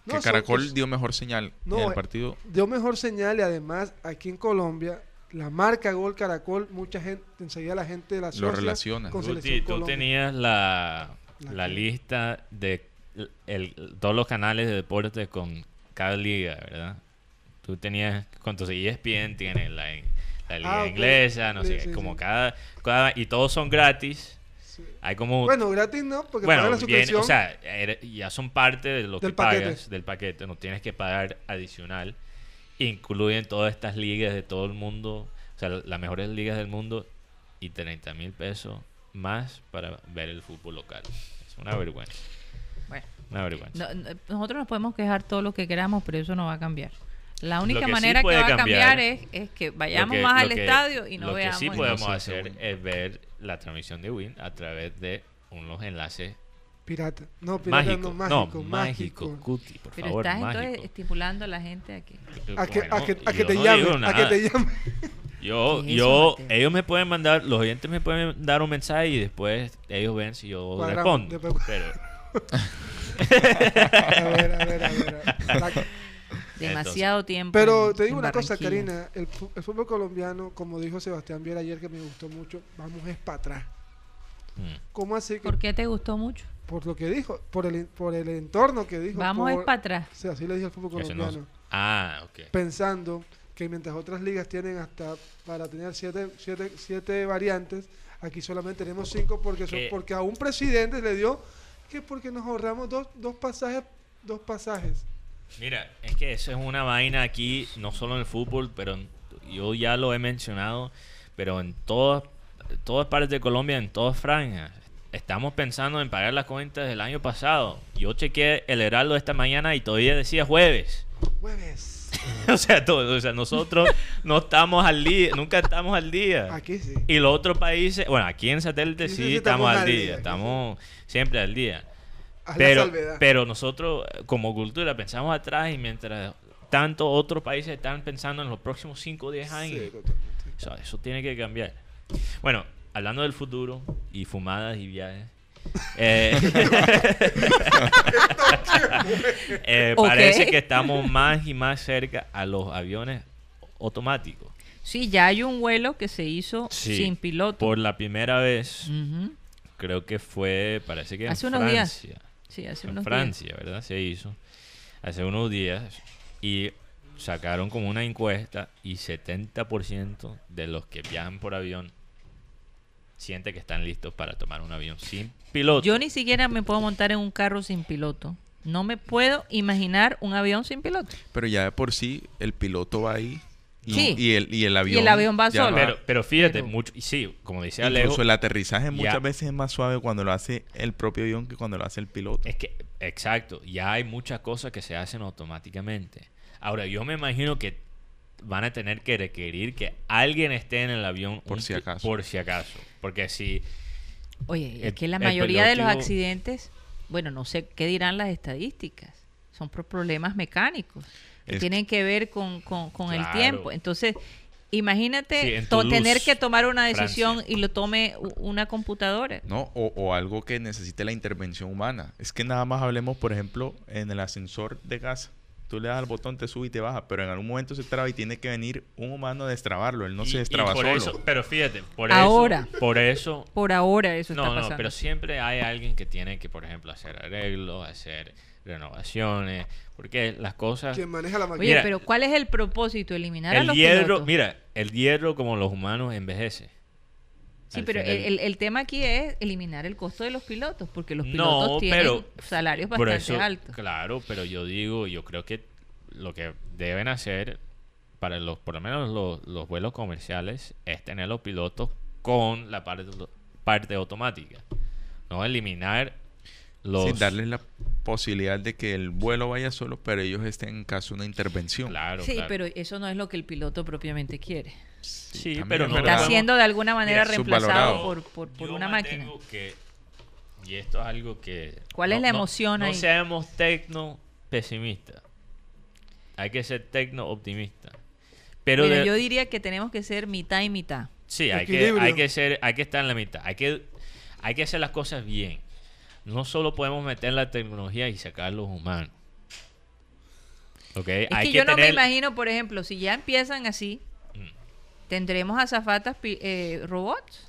que son- Caracol es- dio mejor señal No, en el eh, partido. dio mejor señal y además aquí en Colombia la marca Gol Caracol mucha gente enseguida la gente la asocia relaciona. con Guti, tú Colombia. tenías la, ¿La la lista de el- todos los canales de deporte con cada liga, ¿verdad? Tú tenías, ¿cuántos? E ESPN tiene la, la liga Ah, inglesa, no Sí, sé, sí, como sí. cada, cada, y todos son gratis. Sí. Hay como, Bueno, gratis no, porque bueno, pagan la bien, suscripción. o sea, ya son parte de lo Del que paquete. pagas del paquete, no tienes que pagar adicional. Incluyen todas estas ligas de todo el mundo, o sea, las mejores ligas del mundo y 30 mil pesos más para ver el fútbol local. Es una vergüenza, una vergüenza. no- no- nosotros nos podemos quejar todo lo que queramos, pero eso no va a cambiar. La única que sí manera que va a cambiar- cambiar es, es que vayamos Lo que- más lo al que- estadio y no lo veamos. que sí podemos hacer Win. es ver la transmisión de Win a través de unos enlaces Pirata. No, pirata no, mágico, no, mágico, mágico. Cuti, por Pero favor, estás mágico. entonces estimulando a la gente a que... A que, a que, a que te no llamen, a que te llamen. Yo, ¿Qué es yo, eso, ellos me pueden mandar, los oyentes me pueden dar un mensaje y después ellos ven si yo Cuadramos, respondo. después- Pero, A ver, a ver, a ver. La- Demasiado tiempo. Pero en- te digo una cosa. Karina, el, fútbol colombiano, como dijo Sebastián Viera ayer que me gustó mucho, vamos es para atrás. mm, ¿Cómo así que ¿Por qué te gustó mucho? por lo que dijo, por el por el entorno que dijo, Vamos es por- para atrás. Sí, así le dije al fútbol no- colombiano. ah, ok. pensando que mientras otras ligas tienen hasta para tener siete, siete, siete variantes, aquí solamente tenemos cinco porque son, Que- porque a un presidente le dio que porque nos ahorramos dos, dos pasajes, dos pasajes. Mira, es que eso es una vaina aquí, no solo en el fútbol, pero yo ya lo he mencionado, pero en todas, todas partes de Colombia, en todas franjas. Estamos pensando en pagar las cuentas del año pasado. Yo chequeé el Heraldo esta mañana y todavía decía jueves. Jueves. [LAUGHS] o sea, todo, o sea, nosotros [LAUGHS] no estamos al día, nunca estamos al día. Aquí sí. Y los otros países, bueno, aquí en satélite Sí, sí, sí, sí, estamos, estamos al día, día, estamos siempre al día. Haz Pero, pero nosotros como cultura pensamos atrás y mientras tanto otros países están pensando en los próximos 5 o 10 Sí, años, totalmente. eso, eso tiene que cambiar. Bueno, hablando del futuro y fumadas y viajes. Eh, [LAUGHS] eh. Parece que estamos más y más cerca a los aviones automáticos. Sí, ya hay un vuelo que se hizo Sí, sin piloto. Por la primera vez, creo que fue, parece que en Hace unos días. Francia. Sí, hace en unos días. Francia, ¿verdad? Se hizo hace unos días y sacaron como una encuesta y 70% de los que viajan por avión siente que están listos para tomar un avión sin piloto. Yo ni siquiera me puedo montar en un carro sin piloto. No me puedo imaginar un avión sin piloto. Pero ya de por sí el piloto va ahí y, Sí. y el, y el avión. el avión va solo. pero, pero fíjate, Pero- mucho, y sí, como decía Alejo, Incluso el aterrizaje Ya. muchas veces es más suave cuando lo hace el propio avión que cuando lo hace el piloto. es que, exacto, ya hay muchas cosas que se hacen automáticamente. Ahora, yo me imagino que van a tener que requerir que alguien esté en el avión Por si acaso. Por si acaso. Porque si Oye, es que la mayoría de los accidentes, bueno, no sé qué dirán las estadísticas, son por problemas mecánicos que tienen que ver con, con- con el tiempo. Entonces, imagínate Sí, en to- Toulouse, tener que tomar una decisión Francia. y lo tome una computadora. ¿no? O, o algo que necesite la intervención humana. Es que nada más hablemos, por ejemplo, en el ascensor de casa. Tú le das al botón, te sube y te baja, pero en algún momento se traba y tiene que venir un humano a destrabarlo. Él no Y- se destraba por solo. eso- pero fíjate, por Ahora. eso. Por eso. Por ahora eso está No, pasando. no, pero siempre hay alguien que tiene que, por ejemplo, hacer arreglos, hacer renovaciones, porque las cosas. Quien maneja la Oye, máquina. Mira, pero ¿cuál es el propósito? Eliminar a El los hierro, pilotos. mira, el hierro como los humanos envejece. Sí, pero el, el- el tema aquí es eliminar el costo de los pilotos, porque los No, pilotos tienen pero- salarios bastante eso, altos. Claro, pero yo digo, yo creo que lo que deben hacer para los, por lo menos los, los vuelos comerciales, es tener los pilotos con la parte, parte automática. No eliminar los... Sin darles la posibilidad de que el vuelo vaya solo, pero ellos estén en caso de una intervención. Claro, Sí, claro. pero eso no es lo que el piloto propiamente quiere. Sí, también pero es no verdad. Está podemos- siendo de alguna manera Mira, reemplazado por, por, por Yo una máquina. que- y esto es algo que... ¿Cuál es la emoción no, ahí? No seamos tecno pesimistas. Hay que ser tecno optimista. Pero Mira, de- yo diría que tenemos que ser mitad y mitad. sí, hay que, hay que ser, hay que estar en la mitad. Hay que, hay que hacer las cosas bien. No solo podemos meter la tecnología y sacar los humanos. ¿Ok? Es hay que yo no me imagino, por ejemplo, si ya empiezan así. Tendremos azafatas pi- eh, robots.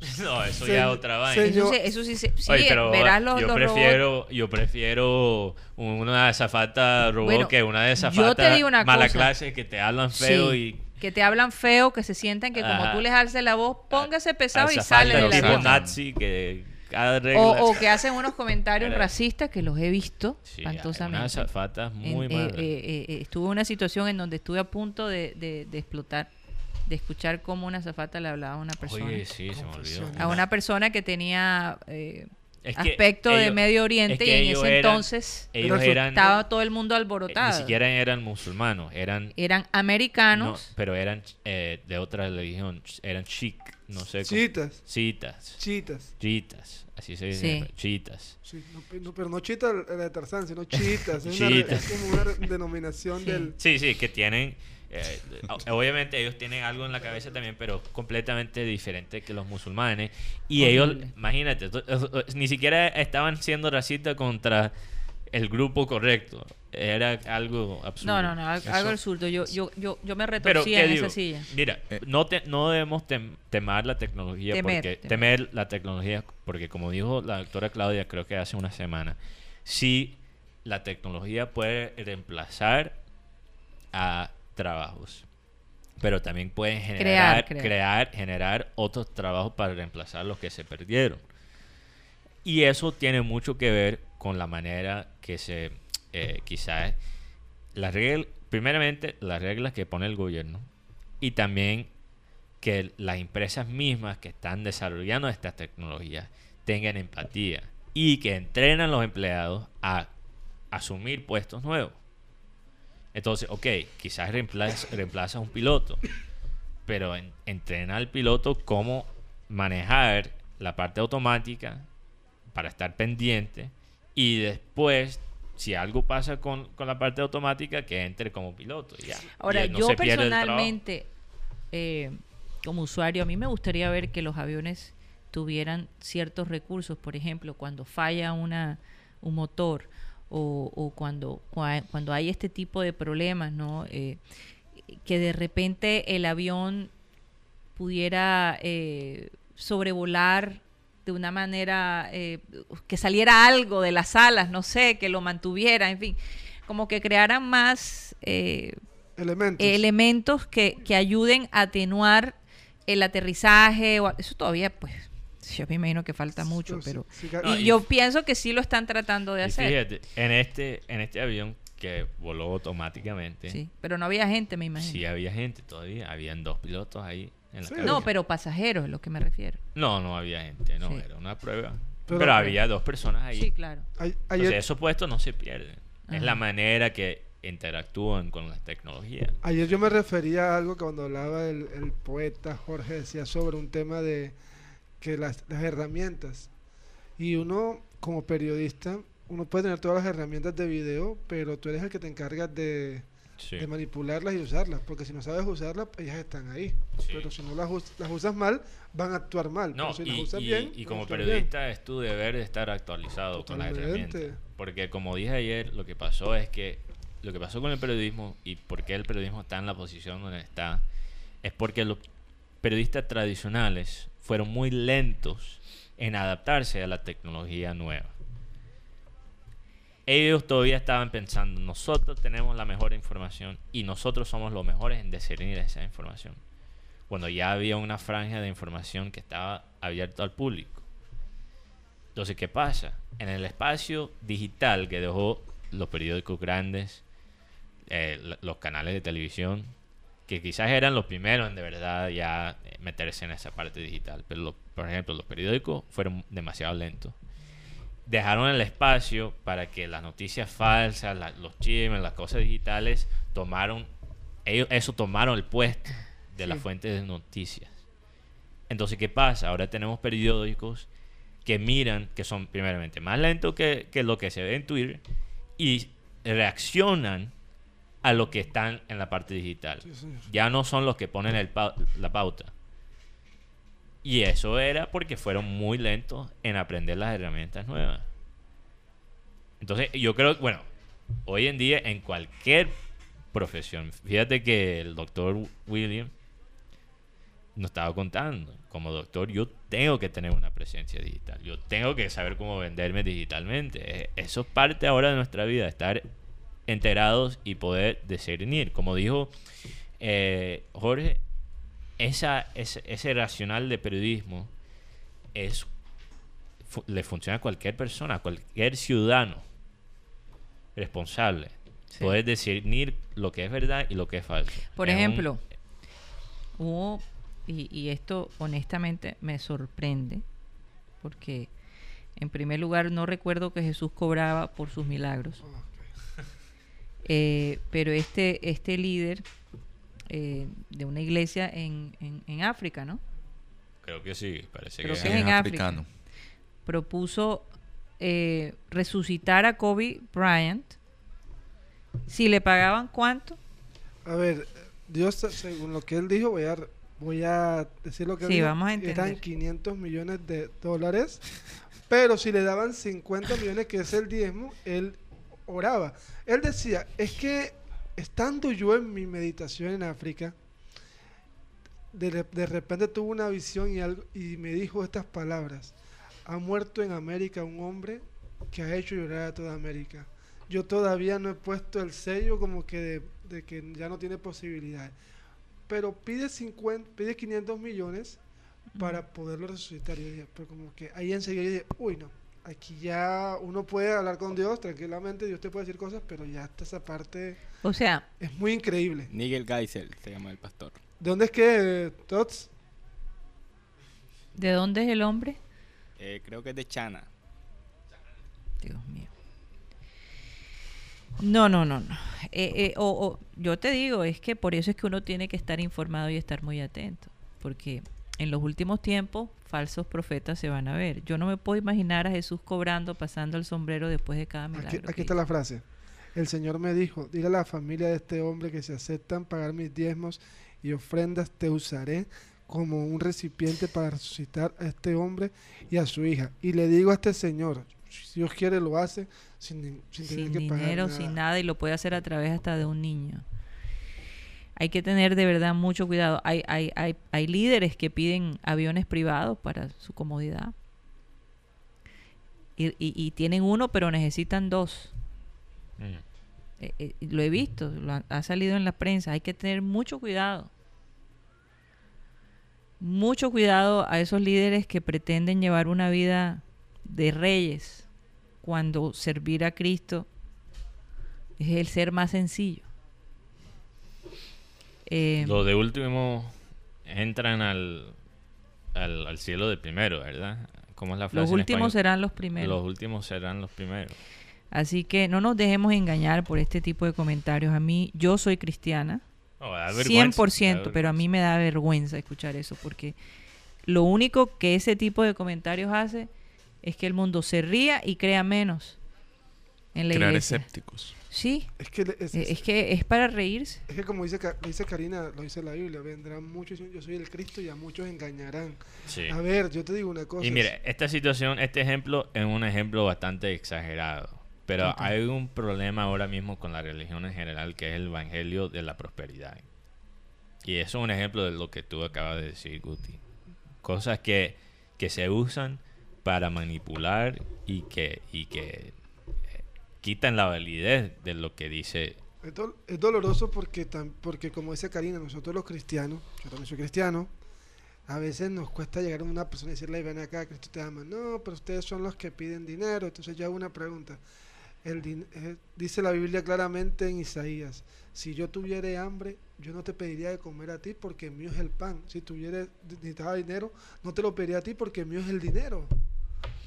[LAUGHS] No, eso ya es otra vaina. Eso, eso sí, se- sí, Oye, pero verás los, yo los robots. prefiero yo prefiero una azafata robot Bueno, que una de yo te azafata digo una mala cosa. clase que te hablan feo Sí, y que te hablan feo, que se sientan que como tú les alces la voz, póngase pesado y sale tipo avión. sacan. nazi que cada regla O, o que hacen unos comentarios racistas que los he visto Sí, espantosamente. azafatas En- muy malas. eh, eh, eh, estuve en una situación en donde estuve a punto de, de- de explotar, de escuchar cómo una azafata le hablaba a una persona. Oye, sí, se me olvidó. Confesiones. a una persona que tenía eh, Es que aspecto de Medio es Oriente que y en ese eran- entonces ellos eran estaba todo el mundo eh, alborotado. ni siquiera eran musulmanos, eran Eran no, americanos. pero eran eh, de otra religión, eran chic, no sé cómo. Chitas. Chitas. Chitas. Chitas, así se dice, Sí. chitas. Sí, no, pe- no, pero no chita la de Tarzán, sino chitas. Es, una Chitas. es como una denominación Sí. del... Sí, sí, que tienen. Eh, obviamente ellos tienen algo en la cabeza también, pero completamente diferente que los musulmanes. Y ellos, imagínate, ni siquiera estaban siendo racistas contra el grupo correcto. Era algo absurdo. No, no, no, Eso- algo absurdo. Yo, yo, yo, yo me retorcía ¿qué en digo? esa silla. Mira, Eh. no, te- no debemos tem- temar la tecnología Temer, porque temer. temer la tecnología porque como dijo la doctora Claudia creo que hace una semana, sí la tecnología puede reemplazar a trabajos, pero también puede generar, crear. crear, generar otros trabajos para reemplazar los que se perdieron. Y eso tiene mucho que ver con la manera que se, eh, quizás, las reglas, primeramente las reglas que pone el gobierno y también que las empresas mismas que están desarrollando estas tecnologías tengan empatía y que entrenan a los empleados a asumir puestos nuevos. Entonces, ok, quizás reemplaza, reemplaza a un piloto, pero en- entrena al piloto cómo manejar la parte automática para estar pendiente y después, si algo pasa con, con la parte automática, que entre como piloto. ya. Ahora, no yo se personalmente, eh, como usuario, a mí me gustaría ver que los aviones tuvieran ciertos recursos. Por ejemplo, cuando falla una, un motor o, o cuando, cua- cuando hay este tipo de problemas, ¿no? Eh, que de repente el avión pudiera eh, sobrevolar de una manera eh, que saliera algo de las alas, no sé, que lo mantuviera, en fin, como que crearan más eh, Elementos. elementos que, que ayuden a atenuar el aterrizaje. O, eso todavía, pues, yo me imagino que falta mucho, pero... No, y y- yo pienso que sí lo están tratando de Y hacer. fíjate, en este, en este avión que voló automáticamente, Sí, pero no había gente, me imagino. sí había gente todavía, habían dos pilotos ahí en la Sí. cabina. no, pero pasajeros es lo que me refiero. No, no había gente, no, Sí. era una prueba. Pero- Pero, había dos personas ahí. Sí, claro. Entonces, ayer, esos puestos no se pierden. Es la manera que interactúan con las tecnologías. ayer yo me refería a algo que cuando hablaba el, el poeta Jorge decía sobre un tema de que las, las herramientas y uno como periodista uno puede tener todas las herramientas de video pero tú eres el que te encargas de, Sí. de manipularlas y usarlas porque si no sabes usarlas ellas están ahí Sí. pero si no las, us- las usas mal van a actuar mal No, pero si las y, usas y- bien y como bien. periodista es tu deber de estar actualizado con las herramientas. Porque como dije ayer, lo que pasó es que lo que pasó con el periodismo y por qué el periodismo está en la posición donde está es porque los periodistas tradicionales fueron muy lentos en adaptarse a la tecnología nueva. Ellos todavía estaban pensando, nosotros tenemos la mejor información y nosotros somos los mejores en discernir esa información. Cuando ya había una franja de información que estaba abierta al público. Entonces, ¿qué pasa? En el espacio digital que dejó los periódicos grandes, eh, los canales de televisión, que quizás eran los primeros en de verdad ya eh, meterse en esa parte digital. Pero, los- por ejemplo, los periódicos fueron demasiado lentos. Dejaron el espacio para que las noticias falsas, la- los chismes, las cosas digitales tomaron, ellos eso tomaron el puesto de las fuentes de noticias. Entonces, ¿qué pasa? Ahora tenemos periódicos que miran, que son primeramente más lentos que, que lo que se ve en Twitter y reaccionan a lo que están en la parte digital. Sí. Ya no son los que ponen el la pauta. Y eso era porque fueron muy lentos en aprender las herramientas nuevas. Entonces, yo creo, bueno, hoy en día en cualquier profesión, fíjate que el doctor William nos estaba contando, como doctor, yo tengo que tener una presencia digital, yo tengo que saber cómo venderme digitalmente. Eh, Eso es parte ahora de nuestra vida, estar enterados y poder discernir. Como dijo eh, Jorge, esa, ese, ese racional de periodismo es, fu- le funciona a cualquier persona, a cualquier ciudadano responsable. Sí. Poder discernir lo que es verdad y lo que es falso. Por un- ejemplo, hubo, y, y esto honestamente me sorprende, porque en primer lugar no recuerdo que Jesús cobraba por sus milagros, Eh, pero este, este líder eh, de una iglesia en, en, en África, ¿no? Creo que sí, parece Creo que que Sí, es en África. africano. propuso eh, resucitar a Kobe Bryant si le pagaban cuánto A ver, Dios, según lo que él dijo, voy a, voy a decir lo que él Sí, dijo, vamos a Eran entender. 500 millones de dólares, pero si le daban 50 millones, que es el diezmo, él oraba. Él decía, es que estando yo en mi meditación en África, de, de repente tuve una visión y, algo, y me dijo estas palabras. Ha muerto en América un hombre que ha hecho llorar a toda América. Yo todavía no he puesto el sello como que de, de que ya no tiene posibilidades. Pero pide 50, pide 500 millones para poderlo resucitar. Y yo dije, pero como que ahí enseguida yo dije, uy no, aquí ya uno puede hablar con Dios tranquilamente, Dios te puede decir cosas, pero ya hasta esa parte o sea es muy increíble. Nigel Geisel se llama el pastor. ¿De dónde es que, Tots? ¿de dónde es el hombre? Eh, creo que es de Chana. Dios mío. No, no, no, no. Eh, eh, o, o- yo te digo, es que por eso es que uno tiene que estar informado y estar muy atento, porque en los últimos tiempos falsos profetas se van a ver. Yo no me puedo imaginar a Jesús cobrando, pasando el sombrero después de cada milagro. Aquí, está la frase. El Señor me dijo, dile a la familia de este hombre que si aceptan pagar mis diezmos y ofrendas, te usaré como un recipiente para resucitar a este hombre y a su hija. Y le digo a este Señor, si Dios quiere lo hace sin, sin tener sin que pagar dinero, nada. sin nada, y lo puede hacer a través hasta de un niño. Hay que tener de verdad mucho cuidado. Hay, hay, hay, hay líderes que piden aviones privados para su comodidad. Y, y- y tienen uno, pero necesitan dos. Mm. Eh, eh, lo he visto, lo ha, ha salido en la prensa. Hay que tener mucho cuidado. Mucho cuidado a esos líderes que pretenden llevar una vida de reyes cuando servir a Cristo es el ser más sencillo. Eh, Los de último entran al, al, al cielo de primero, ¿verdad? ¿Cómo es la frase los últimos serán los primeros. Los últimos serán los primeros. Así que no nos dejemos engañar por este tipo de comentarios. A mí, yo soy cristiana, No, da vergüenza, 100%, da pero a mí me da vergüenza escuchar eso porque lo único que ese tipo de comentarios hace es que el mundo se ría y crea menos en la Crear iglesia. escépticos. Sí, Es que, es, eh, es que es para reírse. es que como dice, dice Karina, lo dice la Biblia, vendrán muchos, yo soy el Cristo y a muchos engañarán. Sí. A ver, yo te digo una cosa. Y mire, esta situación, este ejemplo es un ejemplo bastante exagerado. Pero Ok. hay un problema ahora mismo con la religión en general que es el evangelio de la prosperidad. Y eso es un ejemplo de lo que tú acabas de decir, Guti. Cosas que, que se usan para manipular y que, y que quitan la validez de lo que dice. Es, dol- es doloroso porque, tam- porque como dice Karina, nosotros los cristianos, yo también soy cristiano, a veces nos cuesta llegar a una persona y decirle, ven acá, Cristo te ama. No, pero ustedes son los que piden dinero. Entonces yo hago una pregunta. el eh, dice la Biblia claramente en Isaías, si yo tuviera hambre, yo no te pediría de comer a ti porque mío es el pan. Si tuviera necesitaba dinero, no te lo pediría a ti porque mío es el dinero.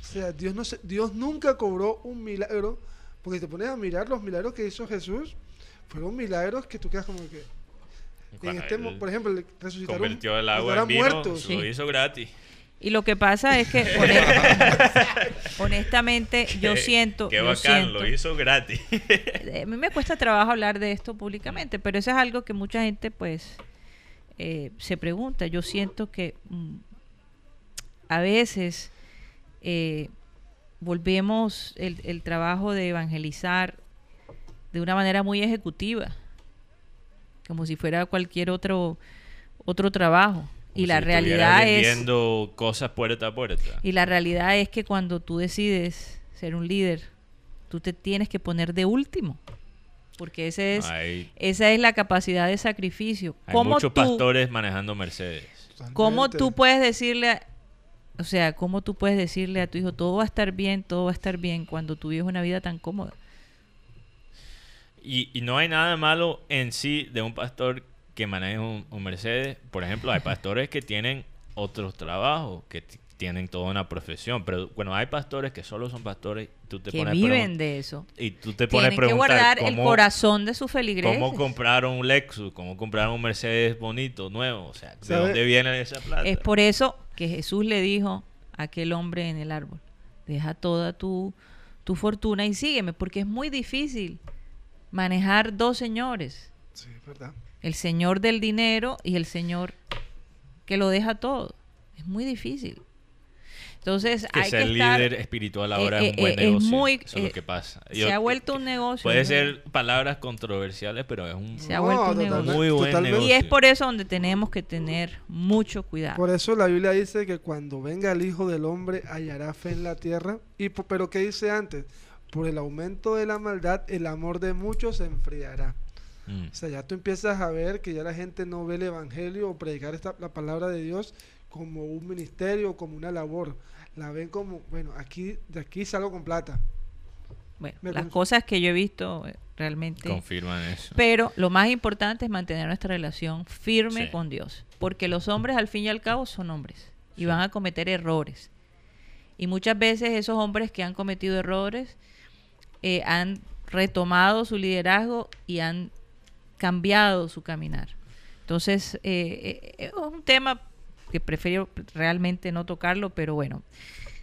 O sea, Dios, no se- Dios nunca cobró un milagro, porque te pones a mirar los milagros que hizo Jesús, fueron milagros que tú quedas como que... En este, por ejemplo, el resucitar un- convirtió el agua en vino, muertos. Sí. lo hizo gratis. Y lo que pasa es que [LAUGHS] honest- honestamente yo siento, Qué yo bacán, siento- lo hizo gratis. a mí me cuesta trabajo hablar de esto públicamente, pero eso es algo que mucha gente pues eh, se pregunta. Yo siento que mm, a veces eh, volvemos el, el trabajo de evangelizar de una manera muy ejecutiva, como si fuera cualquier otro otro trabajo. y la realidad es cosas puerta a puerta. y la realidad es que cuando tú decides ser un líder, tú te tienes que poner de último. Porque ese es, hay esa es la capacidad de sacrificio. hay ¿Cómo muchos tú, pastores manejando Mercedes. ¿Cómo tú puedes decirle, a- o sea, cómo tú puedes decirle a tu hijo, todo va a estar bien, todo va a estar bien, cuando tú vives una vida tan cómoda? Y, y no hay nada malo en sí de un pastor que maneje un, un Mercedes. Por ejemplo, hay pastores que tienen otros trabajos, que tienen toda una profesión. Pero bueno, hay pastores que solo son pastores. Tú te que pones a viven de eso. Y tú te pones Tienen que guardar el corazón de sus feligreses. ¿Cómo compraron un Lexus? ¿Cómo compraron un Mercedes bonito, nuevo? O sea, ¿de dónde viene esa plata? Es por eso que Jesús le dijo a aquel hombre en el árbol, deja toda tu, tu fortuna y sígueme, porque es muy difícil manejar dos señores, Sí, verdad. el señor del dinero y el señor que lo deja todo. Es muy difícil. Entonces que hay ser que estar... líder espiritual ahora eh, es un buen eh, es negocio. muy, Eso es eh, lo que pasa. se Yo- ha vuelto un negocio. Puede ¿no? ser palabras controversiales, pero es un Se ha vuelto un totalmente- negocio. muy buen totalmente. Y negocio. es por eso donde tenemos que tener mucho cuidado. Por eso la Biblia dice que cuando venga el Hijo del Hombre hallará fe en la tierra. Y pero ¿qué dice antes? Por el aumento de la maldad, el amor de muchos se enfriará. Mm. O sea, ya tú empiezas a ver que ya la gente no ve el Evangelio o predicar esta, la palabra de Dios como un ministerio, como una labor. La ven como, bueno, aquí de aquí salgo con plata. Bueno, Me las conf- cosas que yo he visto eh, realmente... Confirman eso. Pero lo más importante es mantener nuestra relación firme Sí. con Dios. Porque los hombres al fin y al cabo son hombres. Y van a cometer errores. Y muchas veces esos hombres que han cometido errores eh, han retomado su liderazgo y han cambiado su caminar. Entonces, eh, eh, es un tema que prefiero realmente no tocarlo, pero bueno,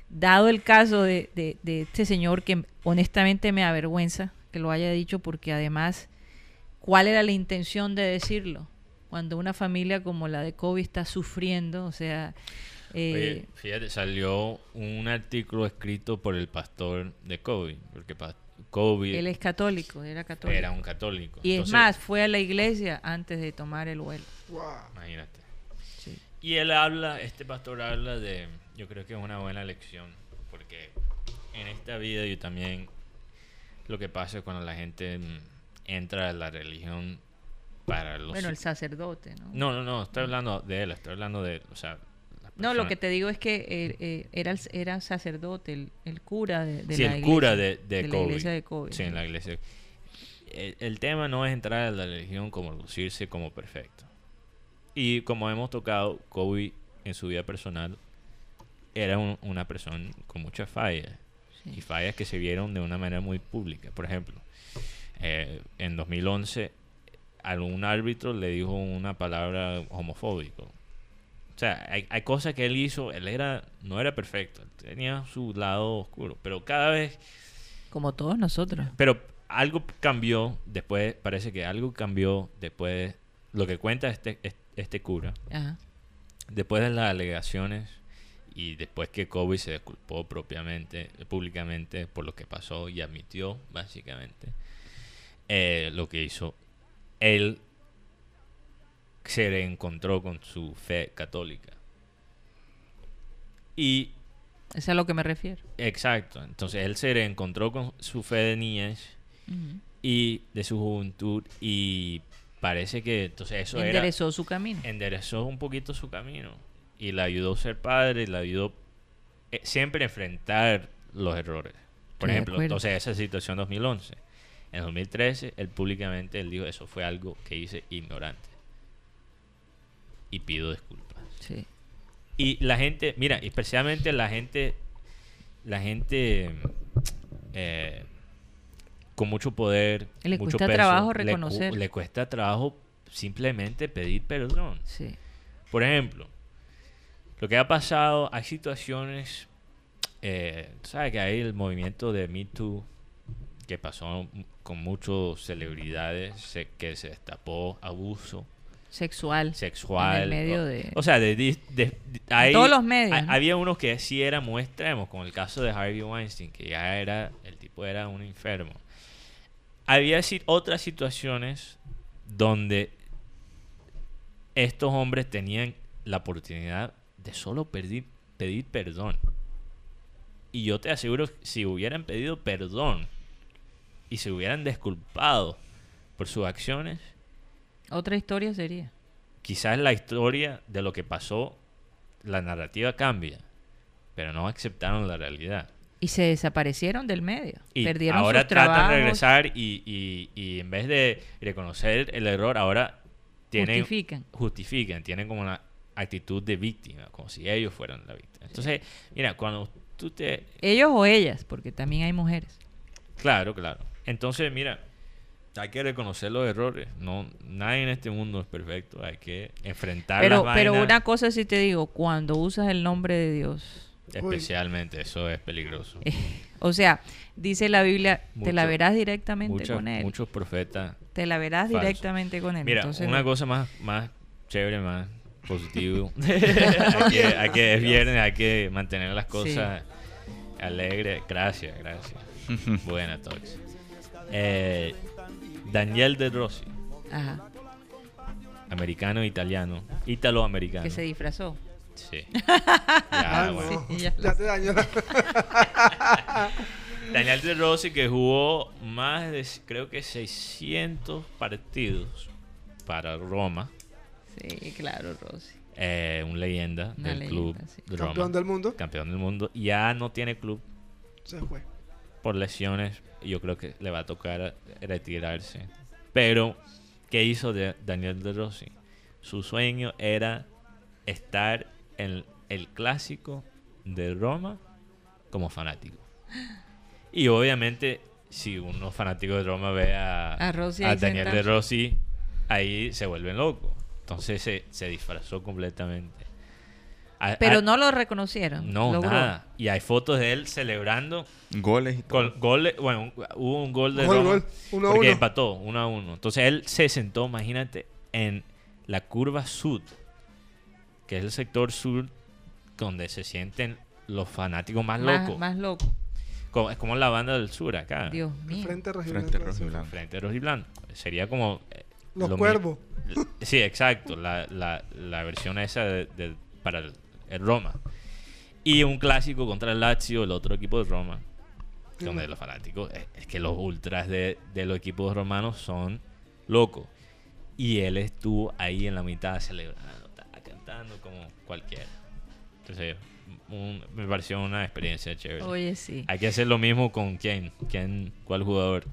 dado el caso de, de- de este señor que honestamente me avergüenza que lo haya dicho, porque además, ¿cuál era la intención de decirlo? Cuando una familia como la de Kobe está sufriendo, o sea, eh, Oye, fíjate, salió un artículo escrito por el pastor de Kobe, porque pa- Kobe él es católico, era católico. era un católico. y es más, fue a la iglesia antes de tomar el vuelo. Wow. Imagínate. Y él habla, este pastor habla de, yo creo que es una buena lección, porque en esta vida yo también, lo que pasa es cuando la gente entra a la religión para los... Bueno, el sacerdote, ¿no? No, no, no, estoy hablando de él, estoy hablando de, o sea... No, lo que te digo es que eh, eh, era, el, era sacerdote, el, el cura de, de sí, la el iglesia. cura de, de, la Kobe. iglesia de Kobe. Sí, en la iglesia. El, el tema no es entrar a la religión como lucirse como perfecto. Y como hemos tocado, Kobe en su vida personal era un- una persona con muchas fallas. Sí. Y fallas que se vieron de una manera muy pública. Por ejemplo, eh, en 2011 algún árbitro le dijo una palabra homofóbico. O sea, hay, hay cosas que él hizo, él era no era perfecto, tenía su lado oscuro, pero cada vez Como todos nosotros. pero algo cambió después, parece que algo cambió después, lo que cuenta este, este, este cura, Ajá. después de las alegaciones y después que Kobe se disculpó propiamente, públicamente por lo que pasó y admitió básicamente eh, lo que hizo, él se reencontró con su fe católica. Y es a lo que me refiero. Exacto. Entonces él se reencontró con su fe de niñez y de su juventud y parece que entonces eso Enderezó su camino. enderezó un poquito su camino y le ayudó a ser padre, le ayudó eh, siempre a enfrentar los errores. Por Estoy ejemplo, entonces esa situación 2011. En 2013, él públicamente él dijo, eso fue algo que hice ignorante. Y pido disculpas. Sí. Y la gente, mira, especialmente la gente, la gente eh, con mucho poder, Le mucho cuesta peso, trabajo le cu- reconocer. Le, cuesta trabajo simplemente pedir perdón. Sí. Por ejemplo, lo que ha pasado, hay situaciones, eh, sabes que hay el movimiento de Me Too que pasó con muchas celebridades, se- que se destapó abuso Sexual. sexual. En el medio o, de- o sea, de, de- de- hay- todos los medios, hay- ¿no? Había unos que sí eran muy extremos, como el caso de Harvey Weinstein, que ya era, el tipo era un enfermo. Había otras situaciones donde estos hombres tenían la oportunidad de solo pedir, pedir perdón. Y yo te aseguro, si hubieran pedido perdón y se hubieran disculpado por sus acciones, Otra historia sería. quizás la historia de lo que pasó, la narrativa cambia, pero no aceptaron la realidad. Y se desaparecieron del medio. Y Perdieron ahora sus tratan trabajos. de regresar y, y- y en vez de reconocer el error, ahora tienen, Justifican. justifican, tienen como una actitud de víctima, como si ellos fueran la víctima. Entonces, mira, cuando tú te... Ellos o ellas, porque también hay mujeres. Claro, claro. Entonces, mira, hay que reconocer los errores. No, nadie en este mundo es perfecto. Hay que enfrentar Pero, las pero vainas. una cosa sí te digo, cuando usas el nombre de Dios, Especialmente, eso es peligroso. [LAUGHS] o sea, dice la Biblia, te la verás directamente con él. muchos profetas. Te la verás falsos. directamente con él. Mira, Entonces, una no- cosa más, más chévere, más positivo. [LAUGHS] [LAUGHS] hay, que, hay que- es viernes, hay que mantener las cosas alegres. Gracias, gracias. Buena, Tox. Eh, Daniel De Rossi, Ajá, americano italiano, italo-americano. que se disfrazó. Sí. [LAUGHS] Ah, Ya, bueno. Sí, ya Ya te dañó la- [LAUGHS] Daniel De Rossi que jugó más de, creo que 600 partidos para Roma. Sí, claro, Rosy. eh, un leyenda Una del leyenda, club sí. de Roma. Campeón del mundo. Campeón del mundo. Ya no tiene club Se fue. por lesiones. y Yo creo que le va a tocar retirarse. Pero, ¿qué hizo de Daniel De Rossi? Su sueño era estar en el clásico de Roma como fanático. Y obviamente, si unos fanáticos de Roma ve a, A Rossi a ahí Daniel. De Rossi, ahí se vuelven locos. Entonces se, se disfrazó completamente. A- Pero a- no lo reconocieron. no, logró. nada. Y hay fotos de él celebrando Goles y todo. con goles. Bueno, hubo un gol de Gol, Roma gol. Uno a porque uno. empató uno a uno. Entonces él se sentó, imagínate, en la curva sur, que es el sector sur donde se sienten los fanáticos más, Más, locos. más loco. Como- es como la banda del sur acá. Dios mío. Frente y Frente blanco, rojo y sí. blanco. Frente rojo y blanco. Sería como... eh, Los lo cuervos. [LAUGHS] Sí, exacto. La, la, la versión esa de, de- para el, el Roma. Y un clásico contra el Lazio, el otro equipo de Roma. Donde los fanáticos, es, es que los ultras de, de los equipos romanos son locos. Y él estuvo ahí en la mitad celebrando, cantando como cualquiera. Entonces, un- me pareció una experiencia chévere. Oye, sí. Hay que hacer lo mismo con quién, quién cuál jugador.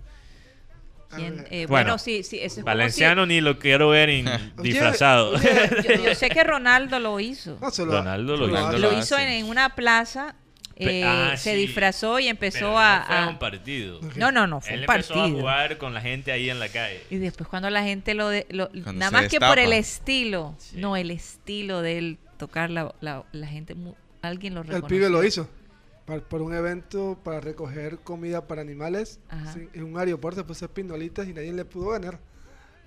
Eh, Bueno, bueno, sí, sí. Eso es como Valenciano ni lo quiero ver en- [LAUGHS] [LAUGHS] disfrazado. si- yo, yo sé que [LAUGHS] Ronaldo lo hizo. No, lo- Ronaldo lo se hizo. Lo lo hizo en, en una plaza. Eh, ah, se sí. disfrazó y empezó Pero a, no fue a- un partido. No, no, no, fue Él un empezó a partido. jugar con la gente ahí en la calle. Y después cuando la gente lo... De, lo- nada más que por el estilo. Sí. No, el estilo de él tocar la, la, la gente... mu- Alguien lo El reconoció. pibe lo hizo. Para, por un evento para recoger comida para animales sí, en un aeropuerto, se puso pinolitas y nadie le pudo ganar.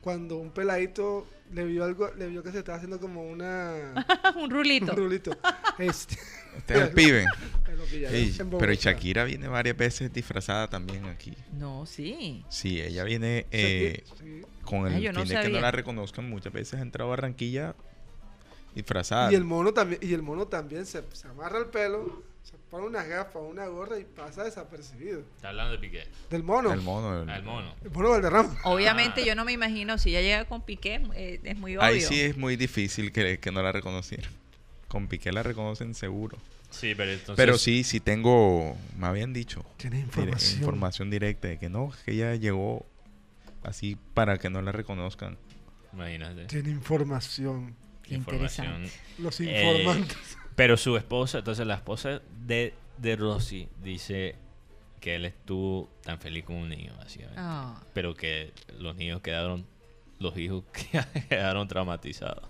Cuando un peladito le vio algo, le vio que se estaba haciendo como una un [LAUGHS] un rulito. rulito. Este, [LAUGHS] Este es el [LAUGHS] pibe. Ey, pero Shakira viene varias veces disfrazada también aquí. No, sí. Sí, ella viene eh, Sí. con el Ah, yo no fin de que no la reconozcan. Muchas veces ha entrado a Barranquilla disfrazada. Y el mono también, y el mono también se, se amarra el pelo, se pone unas gafas, una gorra y pasa desapercibido. Está hablando de Piqué. Del mono. El mono. el- Al mono. El mono Valderrama. Obviamente yo no me imagino, si ya llega con Piqué, eh, es muy obvio. Ahí sí es muy difícil que, que no la reconocieran. Con Piqué la reconocen seguro. Sí, pero entonces... Pero sí, sí tengo, me habían dicho, Tiene dire- información. información directa de que no, que ella llegó así para que no la reconozcan. Imagínate. Tiene información. Qué Información. interesante. Los Eh, informantes. Pero su esposa, entonces la esposa de, de Rossi dice que él estuvo tan feliz con un niño, básicamente. Ah. Pero que los niños quedaron, los hijos [LAUGHS] quedaron traumatizados.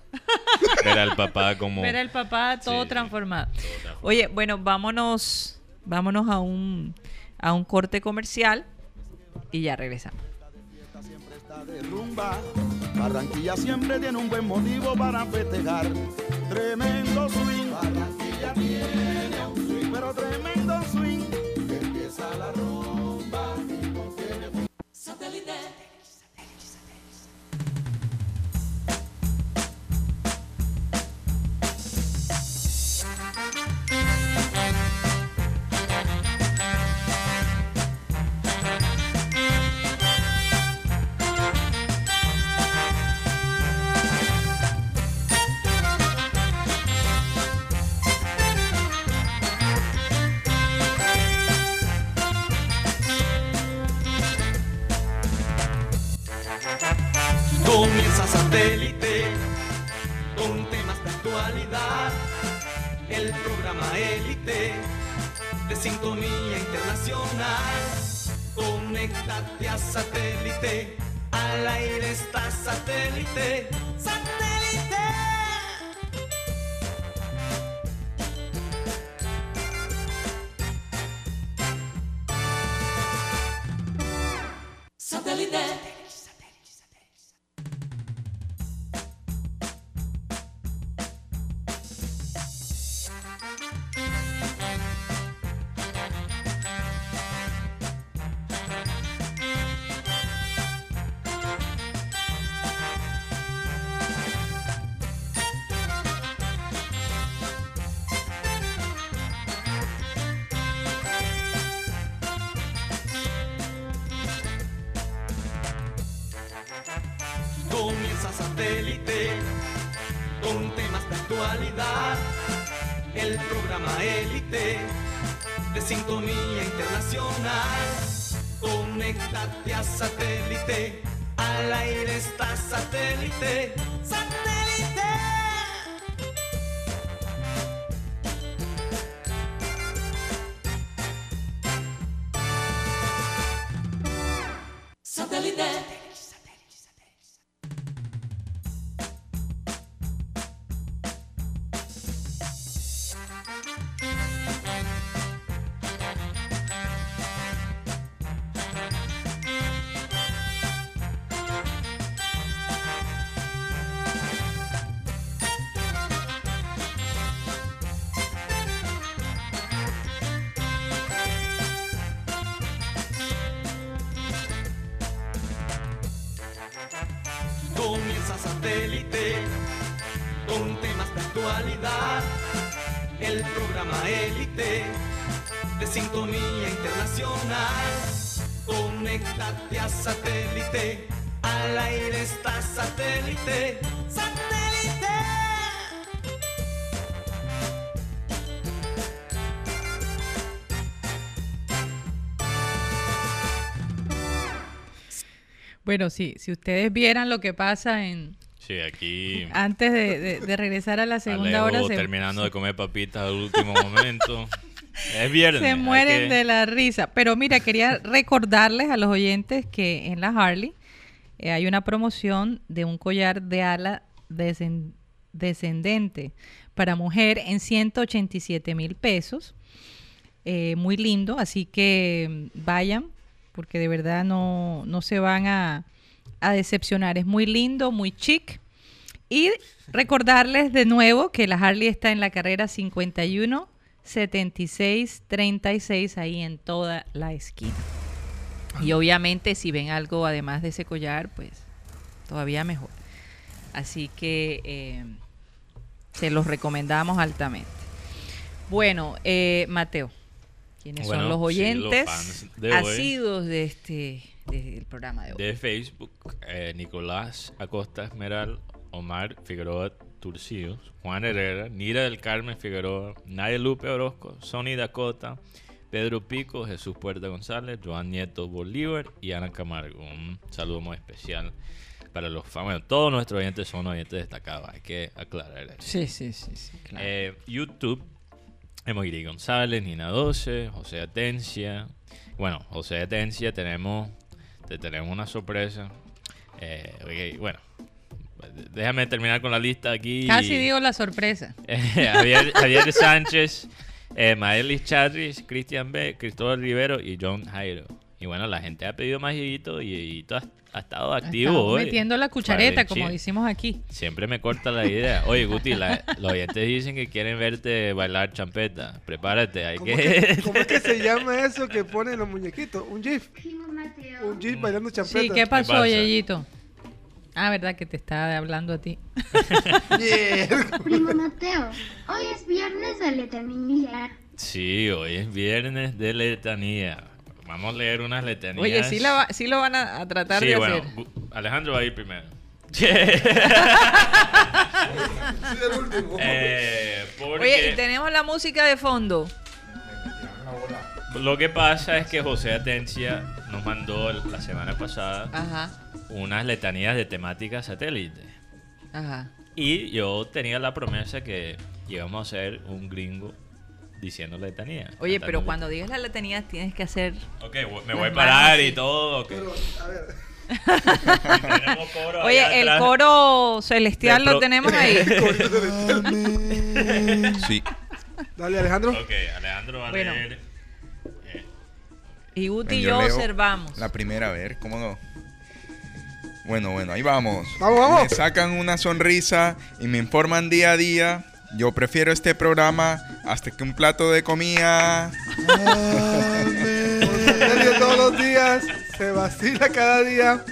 Ver al papá como... Ver al papá todo Sí, sí. transformado. todo transformado. Oye, bueno, vámonos, vámonos a un, a un corte comercial y ya regresamos. fiesta siempre está de rumba. Barranquilla siempre tiene un buen motivo para festejar. Tremendo swing. Barranquilla tiene un swing, pero tremendo swing. Que empieza la rumba y Programa élite de sintonía internacional. Conéctate a satélite. Al aire está satélite. Satélite. Programa de sintonía internacional. Conéctate a satélite. Al aire está satélite. Satélite. Bueno, sí, si ustedes vieran lo que pasa en Sí, aquí... antes de, de- de regresar a la segunda Alejo hora se, terminando de comer papitas al último momento. [LAUGHS] Es viernes. se mueren que- de la risa. Pero mira, quería recordarles a los oyentes que en la Harley eh, hay una promoción de un collar de ala desen- descendente para mujer en 187 mil pesos. Eh, muy lindo, así que mm, vayan, porque de verdad no, no se van a, a decepcionar. Es muy lindo, muy chic. Y recordarles de nuevo que la Harley está en la carrera 51 76 36 ahí en toda la esquina. Y obviamente si ven algo además de ese collar, pues todavía mejor. Así que eh, se los recomendamos altamente. Bueno, eh, Mateo, ¿quiénes Bueno, son los sí, los oyentes asiduos de este del programa de hoy? De Facebook, eh, Nicolás Acosta Esmeral, Omar Figueroa Turcios, Juan Herrera, Nira del Carmen Figueroa, Nadia Lupe Orozco, Sonny Dakota, Pedro Pico, Jesús Puerta González, Joan Nieto Bolívar y Ana Camargo. Un saludo muy especial para los fans. Bueno, todos nuestros oyentes son oyentes destacados, hay que aclarar eso. Sí, sí, sí, sí, claro. Eh, YouTube, Emoiri González, Nina 12, José Atencia. Bueno, José Atencia, tenemos, te tenemos una sorpresa. Eh, ok, bueno, déjame terminar con la lista aquí. Casi digo la sorpresa. Eh, [LAUGHS] Javier, Javier Sánchez, eh, Maelis Charris, Cristian B, Cristóbal Rivero y John Jairo. Y bueno, la gente ha pedido más Higuito y Higuito ha, ha estado activo hoy. metiendo la cuchareta, Vale, como decimos aquí. Siempre me corta la idea. Oye, Guti, la- los oyentes dicen que quieren verte bailar champeta. Prepárate, hay ¿Cómo, que... que, [LAUGHS] cómo es que se llama eso que ponen los muñequitos? Un GIF. Primo Mateo. Un GIF bailando champeta. Sí, ¿qué pasó? Yeyito? Ah, ¿verdad que te estaba hablando a ti? [LAUGHS] Yeah. Primo Mateo, hoy es viernes de letanía. Sí, hoy es viernes de letanía. Vamos a leer unas letanías. Oye, sí, la va- sí lo van a, a tratar Sí, de bueno, hacer. Alejandro va a ir primero. Sí, el último. Eh, porque Oye, y tenemos la música de fondo. lo que pasa es que José Atencia nos mandó la semana pasada Ajá, unas letanías de temática satélite. ajá. Y yo tenía la promesa que íbamos a hacer un gringo diciendo letanía. Oye, pero letanía. cuando digas la letanía tienes que hacer... Ok, me voy a parar y todo. Pero, a ver. Oye, el atrás. coro celestial lo tenemos ahí. [LAUGHS] Sí. Dale, Alejandro. Ok, Alejandro va a Bueno. leer. eh, Y Ven, y yo yo observamos. La primera, a ver, ¿cómo no? Bueno, bueno, ahí vamos. Vamos, vamos. Me sacan una sonrisa y me informan día a día. Yo prefiero este programa hasta que un plato de comida. Satélite [LAUGHS] todos los días. Se vacila cada día.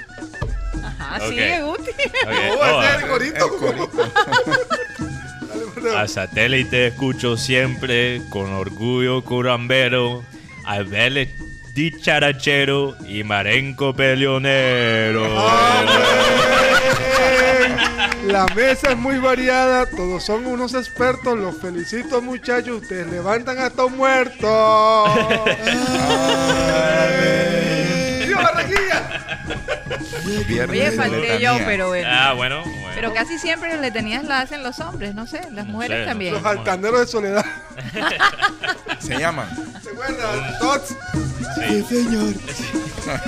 Ajá, sigue Guti. [LAUGHS] Oh, oh, es el corito. El corito. Dale, [LAUGHS] Mateo. a satélite escucho siempre con orgullo curambero al Vélez dicharachero y marenco peleonero. La mesa es muy variada, todos son unos expertos, los felicito muchachos, ustedes levantan hasta un muerto. ¡Viva Barranquilla! Viernes Oye, falté yo, pero bueno. Ah, bueno, bueno. Pero casi siempre las letanías las hacen los hombres, no sé, las No mujeres sé, no también. Los altaneros de soledad. [LAUGHS] Se llaman. ¿Se acuerdan? Tots. Sí. señor.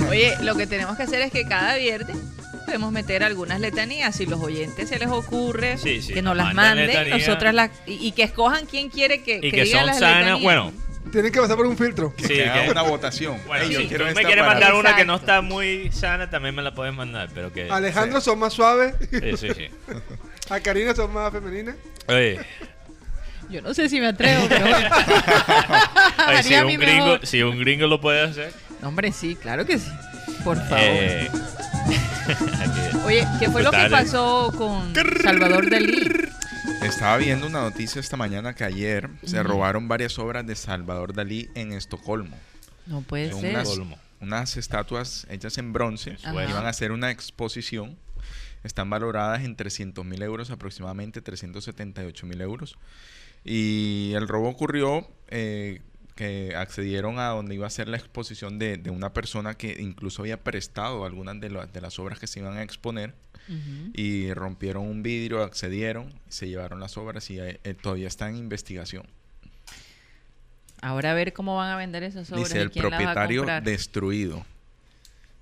Oye, lo que tenemos que hacer es que cada viernes podemos meter algunas letanías. Si los oyentes se les ocurre Sí, sí, que nos las manden, nosotras las. Y, y que escojan quién quiere que, y que que diga son las sanas. letanías. Bueno, Tienen que pasar por un filtro. Que, Sí, que haga una votación. bueno Ey, yo si quiero me quieres mandar una que no está muy sana, también me la puedes mandar, pero que... Alejandro son más suaves, Sí, sí, sí. [LAUGHS] a Karina son más femeninas. Oye, Yo no sé si me atrevo, pero [LAUGHS] si, un gringo, mejor. si un gringo lo puede hacer... No, Hombre, sí, claro que sí. Por favor. eh, [LAUGHS] Oye, ¿qué fue lo que Dale. pasó con Salvador Dalí? Estaba viendo una noticia esta mañana que ayer se robaron varias obras de Salvador Dalí en Estocolmo. No puede ser. unas, unas estatuas hechas en bronce. Ajá. Iban a hacer una exposición. Están valoradas en 300 mil euros, aproximadamente 378 mil euros. Y el robo ocurrió eh, que accedieron a donde iba a ser la exposición de, de una persona que incluso había prestado algunas de, la- de las obras que se iban a exponer. Y rompieron un vidrio, accedieron, se llevaron las obras y eh, eh, todavía está en investigación. Ahora a ver cómo van a vender esas obras Dice el quién las va a propietario destruido.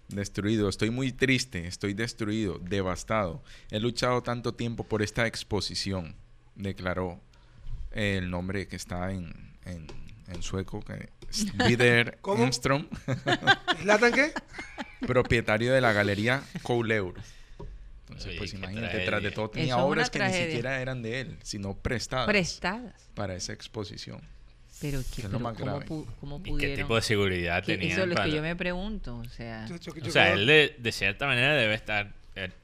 Destruido. Estoy muy triste. Estoy destruido. Devastado. He luchado tanto tiempo por esta exposición. Declaró el nombre que está en, en, en sueco. Que es [LAUGHS] Vidar ¿Cómo? Enstrom, ¿Latan [LAUGHS] qué? propietario de la galería Couleuro. Entonces, Oye, pues imagínate, tragedia. tras de todo tenía Eso obras que ni siquiera eran de él, sino prestadas Prestadas. para esa exposición. Pero, es ¿qué, lo pero más ¿cómo, grave. pu- cómo ¿Y qué pudieron? tipo de seguridad Que tenía? Eso es lo para- que yo me pregunto. O sea, Yo- yo- yo O sea, él de, de cierta manera debe estar,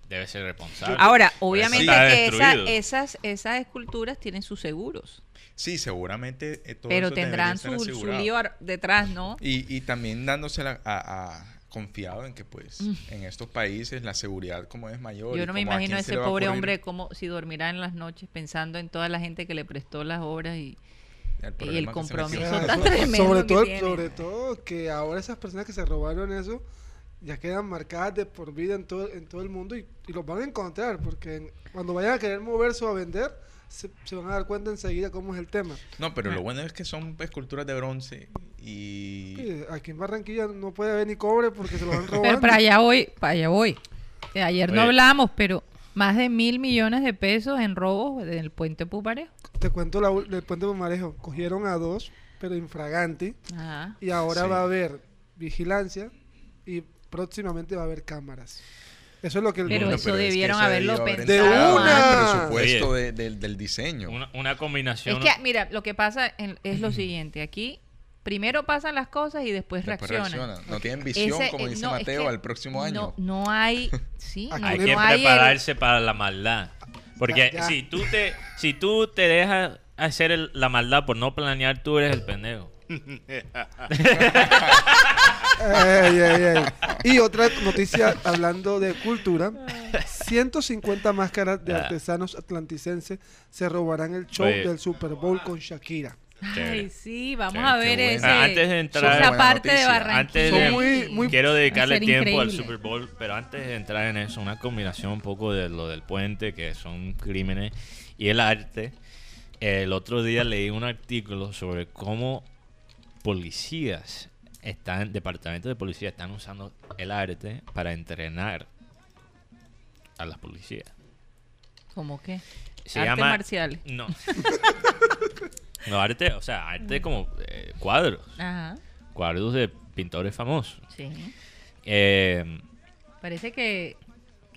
debe ser responsable. Ahora, obviamente que esa- esas, esas esculturas tienen sus seguros. Sí, seguramente eh, todo Pero tendrán su, su lío detrás, ¿no? Y, y también dándosela a, a- confiado en que pues en estos países la seguridad como es mayor. Mm. Yo no me imagino a ese pobre hombre como si dormirá en las noches pensando en toda la gente que le prestó las obras y, el y el compromiso [LAUGHS] tan tremendo sobre que todo, tiene. sobre todo que ahora esas personas que se robaron eso ya quedan marcadas de por vida en todo, en todo el mundo y, y los van a encontrar porque en- cuando vayan a querer moverse o a vender se, se van a dar cuenta enseguida cómo es el tema. No, pero lo bueno es que son esculturas de bronce y... Sí, aquí en Barranquilla no puede haber ni cobre porque se lo van [LAUGHS] robando. Pero para allá voy, para allá voy. Eh, Ayer no hablamos, pero más de mil millones de pesos en robos del puente Puparejo. Te cuento la, del puente Pumarejo. Cogieron a dos, pero infraganti. Ajá. Y ahora Sí. va a haber vigilancia y próximamente va a haber cámaras. Eso es lo que el Pero Bueno, eso es que debieron eso haberlo pensado De el una. presupuesto Oye. de- del- del diseño. Una, una combinación. Es que, mira, lo que pasa en- es lo siguiente. Aquí primero pasan las cosas y después, Después reaccionan. reaccionan. No tienen visión, Ese, como eh, dice no, es Mateo, que al próximo año. No, [LAUGHS] no hay, sí, no, hay no que el- prepararse para la maldad. Porque Ya, ya. si tú te si tú te dejas hacer el- la maldad por no planear, tú eres el pendejo. [LAUGHS] Ey, ey, ey. Y otra noticia hablando de cultura. 150 máscaras de artesanos atlanticenses se robarán el show Oye. del Super Bowl con Shakira. Ay, sí, vamos Chévere, a ver ese, Ah, antes de entrar- esa parte de. Barranquilla. Antes Son de- muy- muy- Quiero dedicarle tiempo al. Super Bowl, pero antes de entrar en eso, una combinación un poco de lo del puente, que son crímenes, y el arte. El otro día leí un artículo sobre cómo policías están, departamentos de policía están usando el arte para entrenar a las policías. ¿Cómo qué? Se llama marciales. No. [LAUGHS] no, arte, o sea, arte como eh, cuadros, Ajá, cuadros de pintores famosos. sí. Eh, Parece que,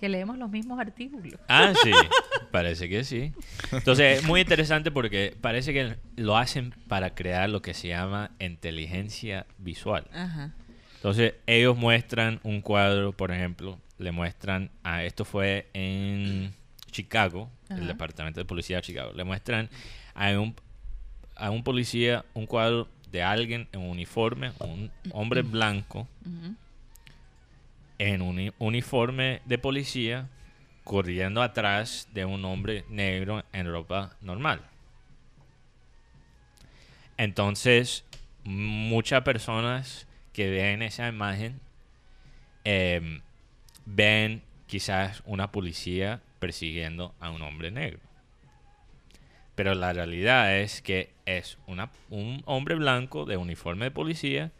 que leemos los mismos artículos. Ah, sí, [LAUGHS] parece que sí. Entonces, es muy interesante porque parece que lo hacen para crear lo que se llama inteligencia visual. Ajá. Entonces, ellos muestran un cuadro, por ejemplo, le muestran, a esto fue en Chicago, el departamento de policía de Chicago, le muestran a un, a un policía un cuadro de alguien en uniforme, un hombre blanco. En un uni- uniforme de policía corriendo atrás de un hombre negro en ropa normal. Entonces, muchas personas que ven esa imagen em, ven quizás una policía persiguiendo a un hombre negro. Pero la realidad es que es un hombre blanco de uniforme de policía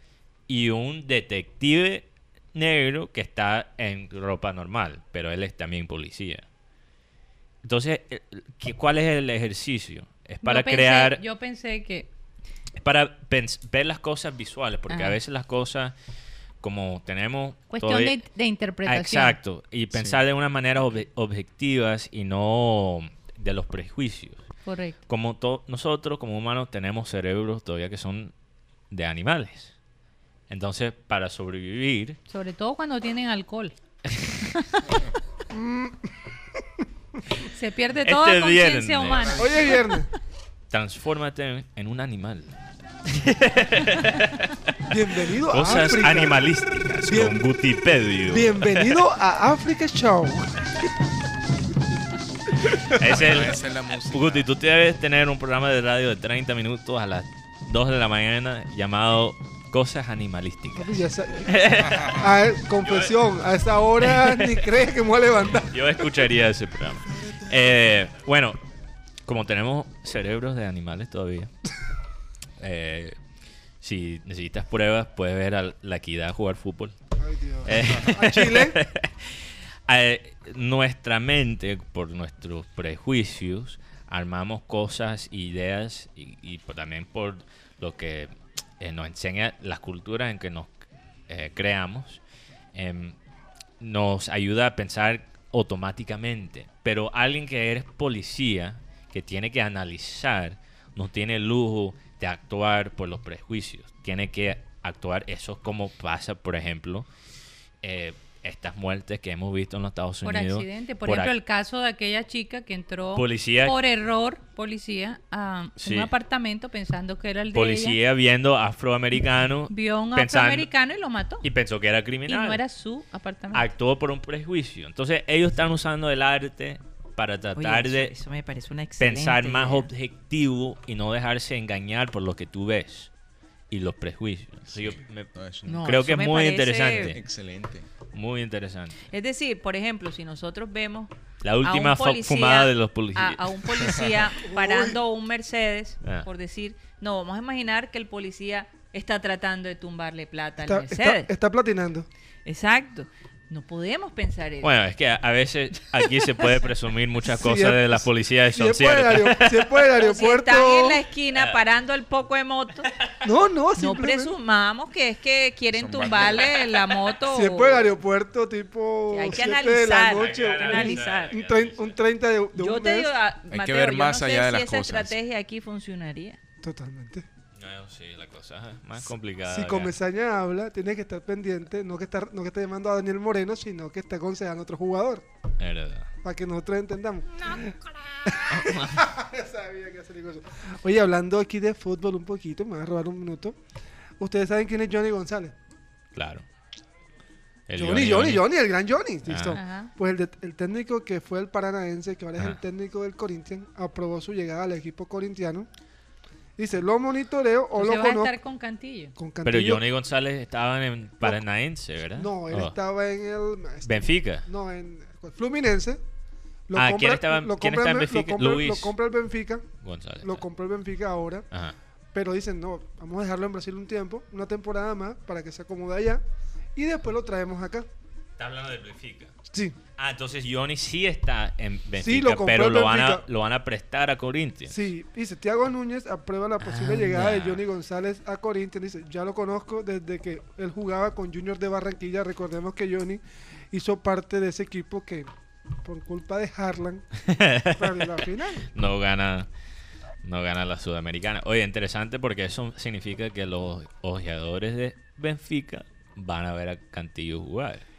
y un detective negro que está en ropa normal, pero él es también policía. Entonces, eh, ¿qué- ¿cuál es el ejercicio? Es para Yo pensé- crear, Yo pensé que es para ver las cosas visuales, porque a veces las cosas, como tenemos... cuestión todavía- de, de Ah, interpretación. Exacto, y pensar de una manera obje- objetivas y no de los prejuicios. Correcto. Como nosotros, como humanos, tenemos cerebros todavía que son de animales. Entonces, para sobrevivir, Sobre todo cuando tienen alcohol. [LAUGHS] Se pierde toda Este conciencia humana. Hoy es viernes. transfórmate en, un animal. [LAUGHS] Bienvenido a Cosas África. animalísticas Bien- con Gutipedio. Bienvenido a Africa Show. Es el, Esa es la música. Guti, tú debes tener un programa de radio de 30 minutos a las 2 de la mañana llamado Cosas Animalísticas. Papi, ya sa- [LAUGHS] A- confesión, a esa hora [LAUGHS] ni crees que me voy a levantar. Yo escucharía ese programa. Eh, bueno, como tenemos cerebros de animales todavía, [LAUGHS] eh, si necesitas pruebas, puedes ver a la equidad jugar fútbol. Ay, Dios. Eh, ¿A Chile? eh, nuestra mente, por nuestros prejuicios, armamos cosas, ideas y, y por- también por lo que eh, nos enseña las culturas en que nos eh, creamos, em, nos ayuda a pensar automáticamente. Pero alguien que eres policía, que tiene que analizar, no tiene el lujo de actuar por los prejuicios. Tiene que actuar, eso es como pasa, por ejemplo, eh, estas muertes que hemos visto en los Estados Por Unidos. accidente. Por, por ejemplo, ac- el caso de aquella chica que entró Policía- por error, policía, a Sí. un apartamento pensando que era el de ella. policía viendo afroamericano Vio a un pensando- afroamericano y lo mató. y pensó que era Y criminal. no era su apartamento. Actuó por un prejuicio. Entonces ellos están usando el arte para Oye, tratar eso, de eso me parece una excelente pensar más idea. objetivo y no dejarse engañar por lo que tú ves y los prejuicios. Yo me- No, creo que es muy parece- interesante. Excelente. Muy interesante. Es decir, por ejemplo, si nosotros vemos La a última un fu- policía- fumada de los a, policías. a un policía [LAUGHS] parando un Mercedes, Ah. por decir, no, vamos a imaginar que el policía está tratando de tumbarle plata Está, al está, Mercedes. está platinando. Exacto. No podemos pensar eso. Bueno, es que a, a veces aquí se puede presumir muchas Si cosas es- de la policía y Si son ciertas. si es por el O si aeropuerto. están en la esquina parando el poco de moto, No, no, no presumamos que es que quieren tumbarle la moto. Si es por el aeropuerto, tipo. Sí, hay que 7 de la analizar, noche, hay que un- analizar. Un, trein- un 30 de, de Yo un te mes. digo, ah, que Mateo, ver yo más no allá sé de si las esa cosas. estrategia aquí funcionaría. Totalmente. No, sí, la cosa es más complicada. Si. Comesaña habla, tiene que estar pendiente, no que está, no que está llamando a Daniel Moreno, sino que está aconsejando a otro jugador, Es verdad. para que nosotros entendamos. [LAUGHS] Sabía que. Oye, hablando aquí de fútbol un poquito, me voy a robar un minuto. Ustedes saben quién es Johnny González. Claro. El Johnny, Johnny, Johnny, el gran Johnny. ¿listo? Ajá. Pues el, de- el técnico que fue el paranaense, que ahora es el técnico del Corinthians, aprobó su llegada al equipo corintiano. Dice, lo monitoreo o lo a conozco. estar con Cantillo. Con Pero. Johnny González estaba en Paranaense, ¿verdad? No, él Oh. estaba en el... Benfica. No, en Fluminense. Lo Ah, ¿quién estaba lo quién compra está en el- lo Benfica? compra- Luis. Lo compra el Benfica. González. Lo compró el Benfica ahora. Ajá. Pero dicen, no, vamos a dejarlo en Brasil un tiempo, una temporada más, para que se acomode allá. Y después lo traemos acá. Está hablando de Benfica. Sí. Ah, entonces Johnny sí está en Benfica, Sí, lo compró pero lo van, a, lo van a prestar a Corinthians. Sí, dice Tiago Núñez aprueba la posible Anda. llegada de Johnny González a Corinthians. Dice, ya lo conozco desde que él jugaba con Junior de Barranquilla. Recordemos que Johnny hizo parte de ese equipo que por culpa de Harlan [LAUGHS] la final. No gana no gana la Sudamericana. Oye, interesante porque eso significa que los ojeadores de Benfica van a ver a Cantillo jugar.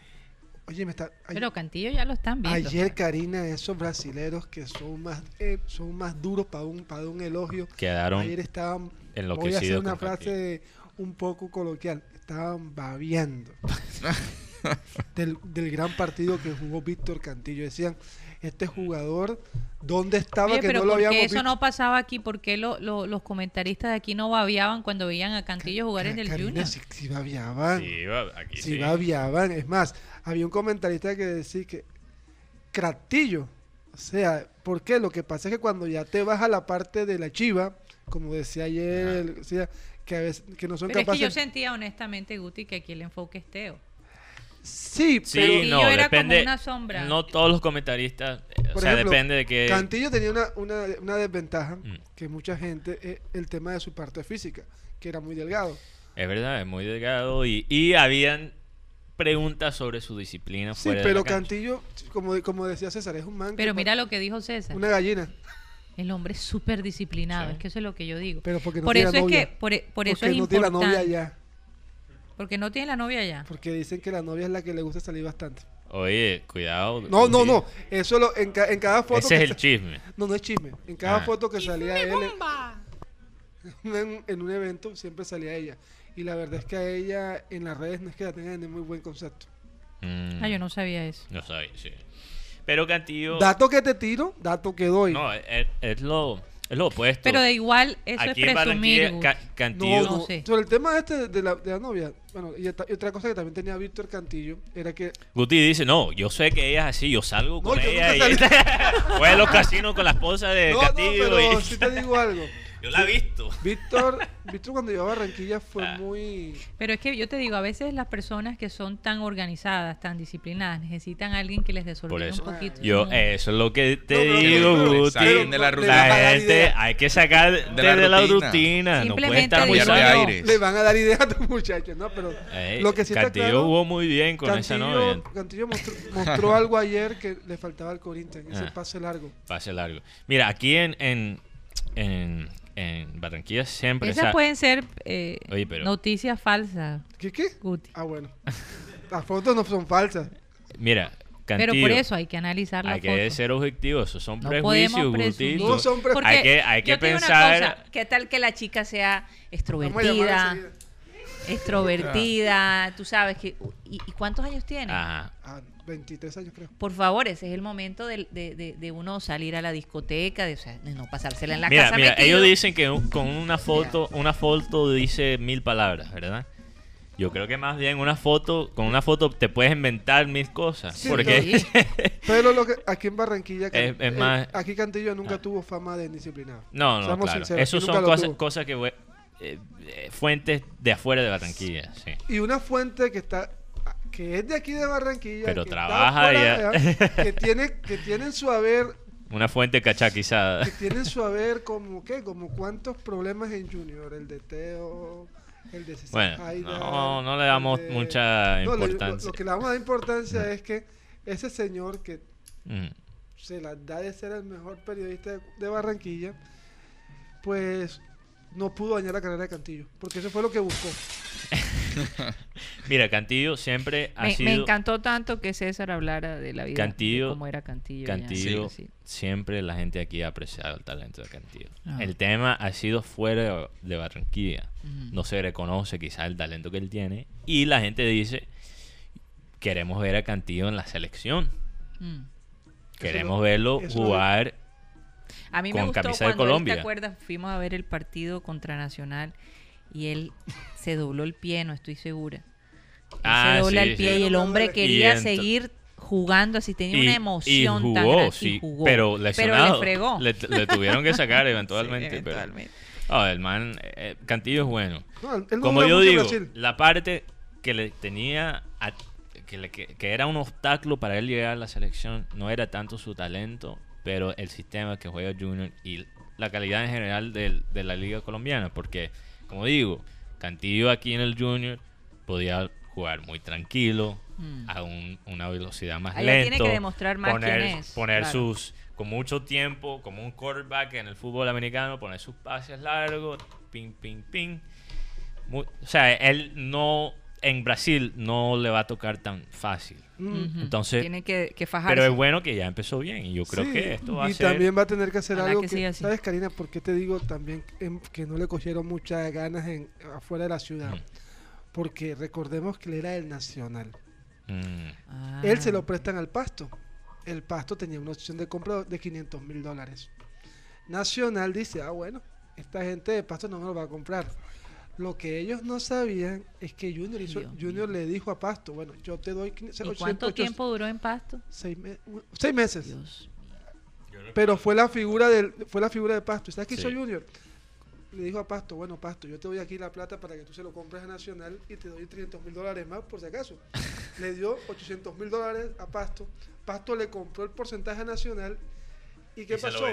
Oye, me está... ay- Pero Cantillo ya lo están viendo. Ayer, Karina, esos brasileros que son más eh, son más duros para un, para un elogio. Quedaron Ayer estaban... Voy a hacer una frase un poco coloquial. Estaban babeando [LAUGHS] del, del gran partido que jugó Víctor Cantillo. Decían, este jugador, ¿dónde estaba Oye, que pero no lo ¿por qué habíamos eso visto? no pasaba aquí? ¿Por qué lo- lo- los comentaristas de aquí no babiaban cuando veían a Cantillo jugar en el Junior? Sí. Sí, va- aquí Sí, sí. babeaban. Es más, había un comentarista que decía que Cratillo, o sea, ¿por qué? Lo que pasa es que cuando ya te vas a la parte de la chiva, como decía ayer, el- decía, que a veces que no son Pero es que capaces. yo sentía honestamente, Guti, que aquí el enfoque es Teo. Sí, Sí, pero no, era como depende. una sombra. No todos los comentaristas, eh, o sea, ejemplo, depende de que Cantillo tenía una, una, una desventaja Mm. que mucha gente, eh, el tema de su parte física, que era muy delgado. es verdad, es muy delgado y, y habían preguntas sobre su disciplina Sí, fuera de pero la cancha. Cantillo, como, como decía César, es un man. Pero mira lo que dijo César. Una gallina. El hombre es súper disciplinado, Sí. es que eso es lo que yo digo. Pero porque no por tiene eso es novia. que, por, e- por eso porque es no tiene la novia allá. Porque no tiene la novia allá. Porque dicen que la novia es la que le gusta salir bastante. Oye, cuidado. No, no, no. Eso lo, en, ca- en cada foto. Ese que es el sa- chisme. No, no es chisme. En cada Ah. foto que salía él en, [LAUGHS] en- en un evento, siempre salía ella. Y la verdad es que a ella en las redes no es que la tengan de muy buen concepto. Mm, Ah, yo no sabía eso. No sabía, sí. Pero Cantillo. Dato que te tiro, dato que doy. No, es, es lo, es lo opuesto. Pero de igual, eso Aquí es presumir. Ca- Cantillo. no. No sé. Sobre el tema este de la, de la novia, bueno, y, esta- y otra cosa que también tenía Víctor Cantillo era que Guti dice, no, yo sé que ella es así, yo salgo No, con yo ella nunca y salí. [LAUGHS] voy a los casinos con la esposa de no, no, Cantillo pero y [LAUGHS] sí te digo algo. Yo la he visto. Víctor, [LAUGHS] Víctor cuando llegó a Barranquilla fue Ah. muy Pero es que yo te digo, a veces las personas que son tan organizadas, tan disciplinadas, necesitan a alguien que les eso, un poquito. yo, No. eso es lo que te No, pero- digo, pero- Guti. saquen de la rutina. La gente hay que sacar de, la la, rutina. rutina. No puede Simplemente estar muy solo. aires. le van a dar ideas a tus muchachos, ¿no? Pero Ey, lo que sí está Cantillo claro, jugó muy bien con esa novia. Cantillo, Cantillo mostró, mostró [LAUGHS] algo ayer que le faltaba al Corinthians, ese Ah. pase largo. Pase largo. Mira, aquí en, en, en, en Barranquilla siempre Esas sa- pueden ser eh, Oye, pero- noticias falsas, ¿Qué qué? Guti. Ah, bueno. [LAUGHS] Las fotos no son falsas. Mira, Cantillo, Pero por eso hay que analizar la hay foto. que ser objetivos. Esos son No prejuicios, podemos presumir. Gustito. No son pre- Porque Hay que, hay que yo te digo una pensar. cosa, ¿Qué tal que la chica sea Vamos a llamar extrovertida? enseguida. Extrovertida, tú sabes que... ¿Y, y cuántos años tiene? Ajá. Ah, 23 años creo. Por favor, ese es el momento de, de- de- de uno salir a la discoteca, de, o sea, de no pasársela en la Mira, casa mira, metido. ellos dicen que un- con una foto, una foto dice mil palabras, ¿verdad? Yo creo que más bien una foto, con una foto te puedes inventar mil cosas. Sí, porque Sí. [LAUGHS] Pero lo que aquí en Barranquilla, Can- Es- es eh, más- aquí Cantillo nunca Ah. tuvo fama de indisciplinado. no, no, Seamos claro. aquí son nunca cosas, cosas que eh, eh, fuentes de afuera de Barranquilla, sí. Y una fuente que está que es de aquí de Barranquilla, Pero que trabaja allá. allá, que tiene que tienen su haber Una fuente cachaquizada. que tienen su haber como qué, como cuántos problemas en Junior, el de Teo, el de César Bueno, no, no le damos de- mucha No, le- lo- importancia. Lo, que le damos a importancia es que ese señor que Mm. se la da de ser el mejor periodista de, de Barranquilla, pues no pudo dañar la carrera de Cantillo, porque eso fue lo que buscó. [LAUGHS] [LAUGHS] Mira, Cantillo siempre ha Me, sido... me encantó tanto que César hablara de la vida, Cantillo- de cómo era Cantillo. Cantillo, Sí. siempre la gente aquí ha apreciado el talento de Cantillo. Ah. El tema ha sido fuera de- de Barranquilla. No se reconoce quizás el talento que él tiene. Y la gente dice, queremos ver a Cantillo en la selección. Mm. Queremos lo- verlo jugar. A mí con me gustó camisa de cuando él, Colombia. ¿te acuerdas? Fuimos a ver el partido contra Nacional y él se dobló el pie, no estoy segura. Él Ah, se dobla sí, el pie sí. y el hombre Y quería seguir jugando así, tenía Y- una y emoción tan jugó, grande sí, y jugó. pero lesionado. le fregó. Le, le tuvieron que sacar [LAUGHS] Sí, eventualmente. pero- eventualmente. Oh, el man, eh, Cantillo es bueno. No, Como yo digo, la parte que le tenía, a- que, le- que- que era un obstáculo para él llegar a la selección, no era tanto su talento, pero el sistema que juega Junior y la calidad en general del- de, la liga colombiana, porque, como digo, Cantillo aquí en el Junior podía jugar muy tranquilo, Mm. a un- una velocidad más Allá lenta. tiene que demostrar más poner, quién es, Poner claro. sus, con mucho tiempo, como un quarterback en el fútbol americano, poner sus pases largos, ping, ping, ping. Muy- o sea, él no, en Brasil no le va a tocar tan fácil. Mm. Entonces, Tiene que, que fajarse. pero es bueno que ya empezó bien y yo creo Sí, que esto va y a ser... también va a tener que hacer algo que que. ¿sabes Karina? ¿Por qué te digo también em, que no le cogieron muchas ganas en afuera de la ciudad? Porque recordemos que él era el nacional. Mm, Ah. Él se lo prestan al pasto. El pasto tenía una opción de compra de 500 mil dólares. Nacional dice, ah, bueno, esta gente de pasto no me lo va a comprar. Lo que ellos no sabían es que Junior, hizo- Dios Junior le dijo a Pasto, bueno, yo te doy... 500, ¿Y 800, cuánto tiempo duró en Pasto? Seis, me- seis meses. Dios. Pero fue la figura del, fue la figura de Pasto. ¿Sabes qué Sí. hizo Junior? Le dijo a Pasto, bueno Pasto, yo te doy aquí la plata para que tú se lo compres a Nacional y te doy 300 mil dólares más por si acaso. [LAUGHS] le dio 800 mil dólares a Pasto. Pasto le compró el porcentaje a Nacional. ¿Y qué Y pasó?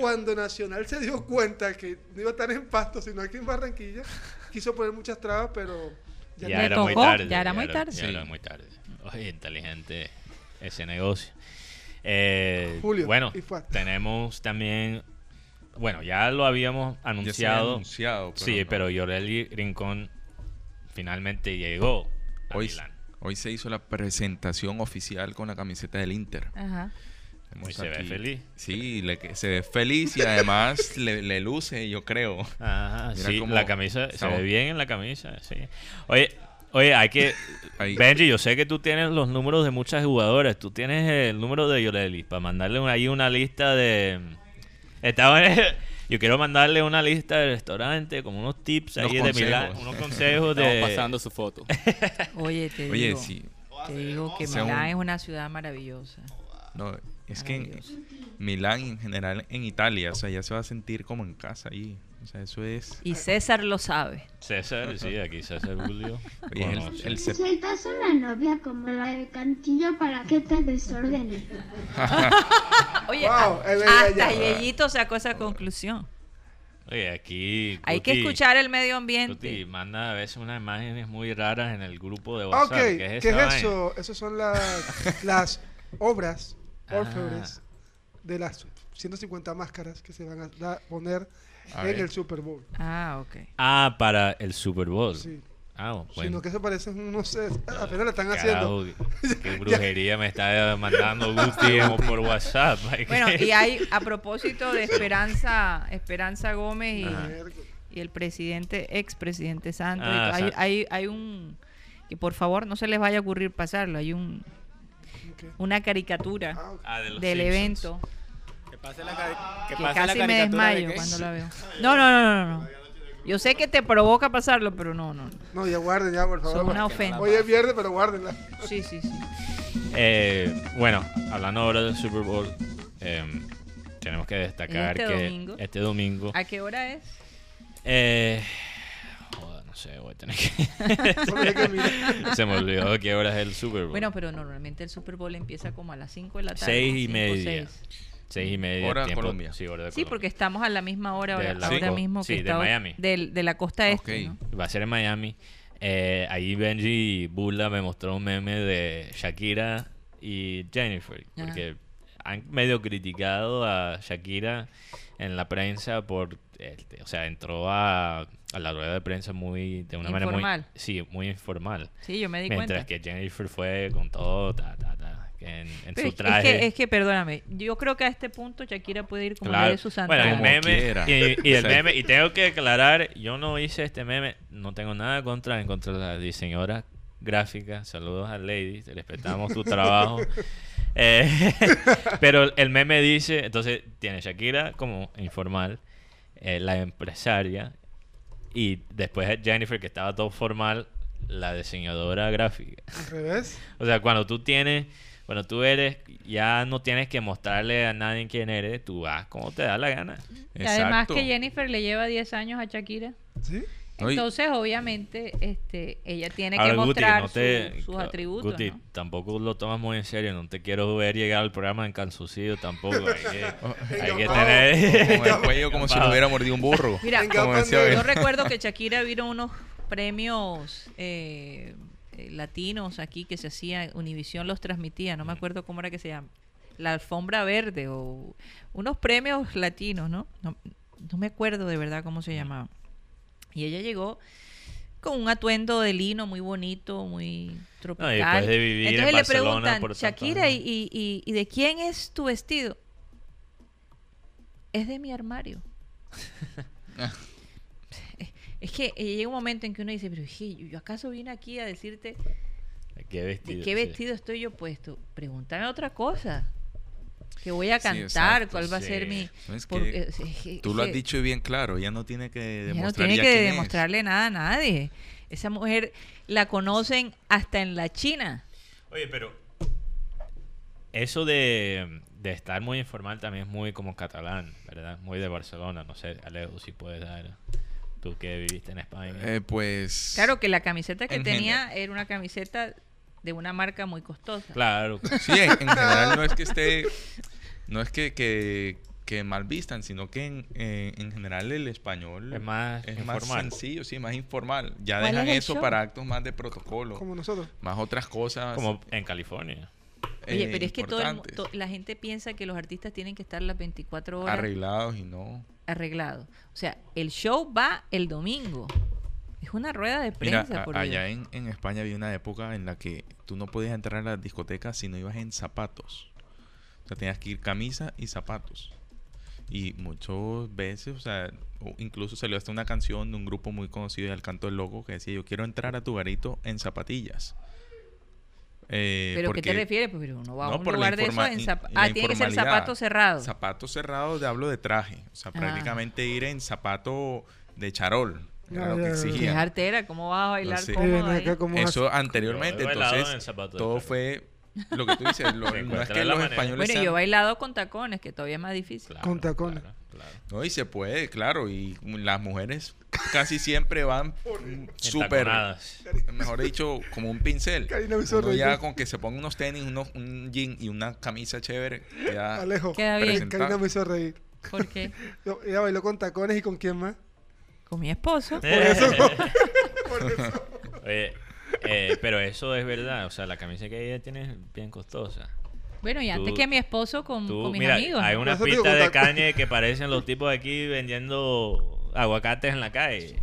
Cuando Nacional se dio cuenta que no iba a estar en Pasto, sino aquí en Barranquilla, quiso poner muchas trabas, pero ya ya era muy tarde. ya era muy tarde. Ya era Sí. muy tarde. Oye, inteligente ese negocio. Eh, Julio, bueno, tenemos también, bueno, ya lo habíamos Ya se había anunciado. anunciado, pero sí, no. pero Yoreli Rincón finalmente llegó a Hoy, Milán. hoy se hizo la presentación oficial con la camiseta del Inter. Ajá. Tenemos Y se ve feliz. Sí, le que- se ve feliz y además [LAUGHS] le, le luce, yo creo. Ajá, Mira sí, cómo la camisa, se estamos- ve bien en la camisa, sí. Oye, oye, hay que... Ahí- Benji, yo sé que tú tienes los números de muchas jugadoras. Tú tienes el número de Yoreli para mandarle ahí una lista de... Estaba en el- Yo quiero mandarle una lista de restaurantes, como unos tips ahí Unos de Milán, consejos. unos consejos de... Estamos pasando su foto. Oye, te Oye, digo, sí. te digo que Milán es una ciudad maravillosa. No, es que en. Milán y en general en Italia, o sea, ya se va a sentir como en casa ahí. O sea, eso es... Y César lo sabe. César, sí, aquí César Julio. [LAUGHS] Oye, el- conoce. el se- Necesitas una novia como la de Cantillo para que te desordene. [LAUGHS] Oye, Wow, a- es verdad, hasta. Yeyito sacó esa conclusión. Oye, aquí... Hay que escuchar el medio ambiente. manda a veces unas imágenes muy raras en el grupo de Ah, WhatsApp. ok, ¿Qué ¿qué es es, esa vaina? eso? Esas son las, [LAUGHS] las obras Ah. orfebres de las 150 máscaras que se van a da- poner A en el Super Bowl. Ah, ok. Ah, para el Super Bowl. Sí. Ah, bueno. Sino que se parecen unos sets. Apenas lo están Carajo, haciendo. qué- [LAUGHS] qué brujería me está mandando Gusti por WhatsApp. [LAUGHS] Bueno, y hay, a propósito de Esperanza, Esperanza Gómez y, y el presidente, expresidente Santos, Ah, hay, hay, hay un, que por favor no se les vaya a ocurrir pasarlo, hay un una caricatura Ah, de los del Simpsons. evento Que pase la, que que pase la casi me de desmayo cuando la veo. [LAUGHS] No, no, no, no, no. Yo sé que te provoca pasarlo, pero no, no. no. No, ya guarden, ya, por favor. Son una ofensa. Hoy es viernes, pero guárdenla. Sí, sí, sí. Eh, bueno, hablando ahora del Super Bowl, em, tenemos que destacar Este que domingo. este domingo. ¿A qué hora es? Eh, no sé, voy a tener que [LAUGHS] que. [LAUGHS] Se me olvidó qué hora es el Super Bowl. Bueno, pero normalmente el Super Bowl empieza como a las 5 de la tarde. seis y cinco, media. seis. Seis y media. Hora tiempo- Colombia. Sí, hora de Sí, Colombia. porque estamos a la misma hora De ahora, la- ahora Sí. mismo que Sí, de está- Miami. del- de la costa este. Va a ser en Miami. Eh, ahí Benji Bula me mostró un meme de Shakira y Jennifer. Ajá. Porque han medio criticado a Shakira en la prensa por... este, o sea, entró a, a la rueda de prensa muy... De una manera Informal. muy... Sí, muy informal. Sí, yo me di Mientras cuenta. que Jennifer fue con todo, ta, ta, ta, en, su es, es traje. que, es que, perdóname, yo creo que a este punto Shakira puede ir como Claro. de su santa Bueno, el meme y, y el Sí. meme y tengo que aclarar, yo no hice este meme, no tengo nada contra en contra de la diseñadora gráfica. Saludos a Lady, te respetamos tu trabajo. [LAUGHS] Eh, [LAUGHS] pero el meme dice, entonces tiene Shakira como informal, eh, la empresaria y después Jennifer que estaba todo formal, la diseñadora gráfica. Al revés. [LAUGHS] O sea, cuando tú tienes, cuando tú eres, ya no tienes que mostrarle a nadie quién eres, tú vas como te da la gana. Y además que Jennifer le lleva 10 años a Shakira. ¿Sí? Entonces, obviamente, este, ella tiene Ahora, que Guti, mostrar no te- su- sus atributos. Guti, ¿no? tampoco lo tomas muy en serio. No te quiero ver llegar al programa en calzucido tampoco. Hay que, [LAUGHS] hay que Encapado. tener... [LAUGHS] Con el cuello como si lo hubiera mordido un burro. Mira, como. Yo recuerdo que Shakira vino unos premios eh, eh, latinos aquí que se hacía, Univisión los transmitía, no me acuerdo cómo era que se llama, la alfombra verde o unos premios latinos, ¿no? No, no me acuerdo de verdad cómo se llamaba. Y ella llegó con un atuendo de lino muy bonito, muy tropical. después de vivir en Entonces le Barcelona preguntan, Shakira, ¿y, años". y, y- y de quién es tu vestido? Es de mi armario. [LAUGHS] Es que llega un momento en que uno dice, pero je, yo acaso vine aquí a decirte ¿Qué de vestido? qué sí. vestido estoy yo puesto. Pregúntame otra cosa. Que voy a Sí, cantar, exacto, cuál va a sí. ser mi... Por- eh, Tú lo has dicho bien claro, ella no tiene que ella no demostrar tiene que quién es. demostrarle nada a nadie. Esa mujer la conocen hasta en la China. Oye, pero eso de, de estar muy informal también es muy como catalán, ¿verdad? Muy de Barcelona. No sé, Alejo, si puedes dar. Tú que viviste en España. Eh, pues... Claro que la camiseta que En tenía era una camiseta de una marca muy costosa. claro. [LAUGHS] Sí, en, en general no es que esté... No es que, que, que mal vistan, sino que en, eh, en general el español Es más es más sencillo, sí, más informal. Ya ¿Cuál dejan es eso show? para actos más de protocolo, Como nosotros. más otras cosas. Como en California. Oye, eh, pero es que todo el to- la gente piensa que los artistas tienen que estar las 24 horas arreglados y no. arreglados. O sea, el show va el domingo. Es una rueda de Mira, prensa, a- por allá en, en España había una época en la que tú no podías entrar a las discotecas si no ibas en zapatos. O sea, tenías que ir camisa y zapatos. Y muchas veces, o sea, incluso salió hasta una canción de un grupo muy conocido del Canto del Loco que decía, yo quiero entrar a tu garito en zapatillas. Eh, ¿Pero qué te porque- refieres? Pues, uno va a No, un por la lugar de eso en in- la Ah, tiene que ser zapato cerrado. Zapatos cerrados, de hablo de traje. O sea, Ah. prácticamente ir en zapato de charol. Era lo que. Qué artera, ¿cómo vas a bailar sé. Cómodo ahí? Eso anteriormente, entonces en todo fue lo que tú dices. lo- [LAUGHS] no es que los manera. españoles Bueno, sean- yo he bailado con tacones, que todavía es más difícil. Claro, Con tacones. claro, claro. No, y se puede, claro. Y las mujeres casi siempre van [LAUGHS] súper, mejor dicho, como un pincel. Uno ya con que se ponga unos tenis, unos, un jean y una camisa chévere. Ya Alejo. Queda bien. Karina me hizo reír. ¿Por qué? [LAUGHS] Yo- ella bailó con tacones y con quién más. Con mi esposo. [LAUGHS] Oye, eh, pero eso es verdad. O sea, la camisa que ella tiene es bien costosa. Bueno, y antes Tú- que mi esposo con, Tú, con mis mira, amigos. hay pistas digo, de caña que parecen los tipos de aquí vendiendo aguacates en la calle.